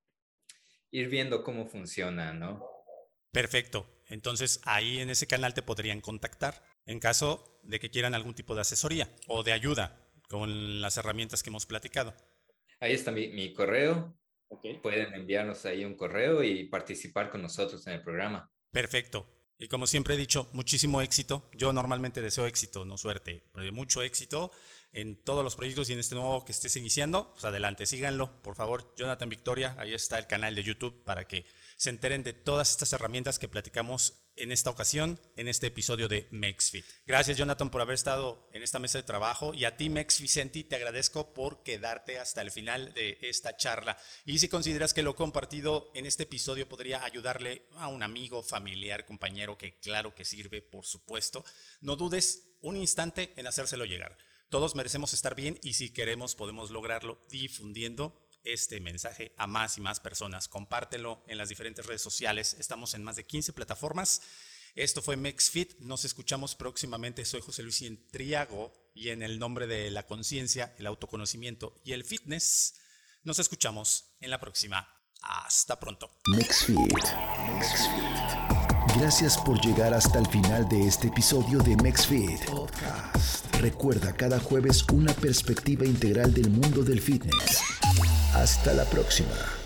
ir viendo cómo funciona, ¿no? Perfecto. Entonces ahí en ese canal te podrían contactar. en caso de que quieran algún tipo de asesoría o de ayuda con las herramientas que hemos platicado. Ahí está mi, correo. Pueden enviarnos ahí un correo y participar con nosotros en el programa. Perfecto. Y como siempre he dicho, muchísimo éxito. Yo normalmente deseo éxito, no suerte, pero mucho éxito en todos los proyectos y en este nuevo que estés iniciando. Pues adelante, síganlo, por favor. Jonathan Victoria, ahí está el canal de YouTube para que se enteren de todas estas herramientas que platicamos en esta ocasión, en este episodio de MexFit. Gracias, Jonathan, por haber estado en esta mesa de trabajo y a ti, Mex Vicenti, te agradezco por quedarte hasta el final de esta charla. Y si consideras que lo compartido en este episodio podría ayudarle a un amigo, familiar, compañero, que claro que sirve, por supuesto, no dudes un instante en hacérselo llegar. Todos merecemos estar bien y si queremos podemos lograrlo difundiendo este mensaje a más y más personas. Compártelo en las diferentes redes sociales. Estamos en más de 15 plataformas. Esto fue MexFit. Nos escuchamos próximamente. Soy José Luis Triago y en el nombre de la conciencia, el autoconocimiento y el fitness, nos escuchamos en la próxima. Hasta pronto. MexFit. Gracias por llegar hasta el final de este episodio de MexFit Podcast. Recuerda cada jueves una perspectiva integral del mundo del fitness. Hasta la próxima.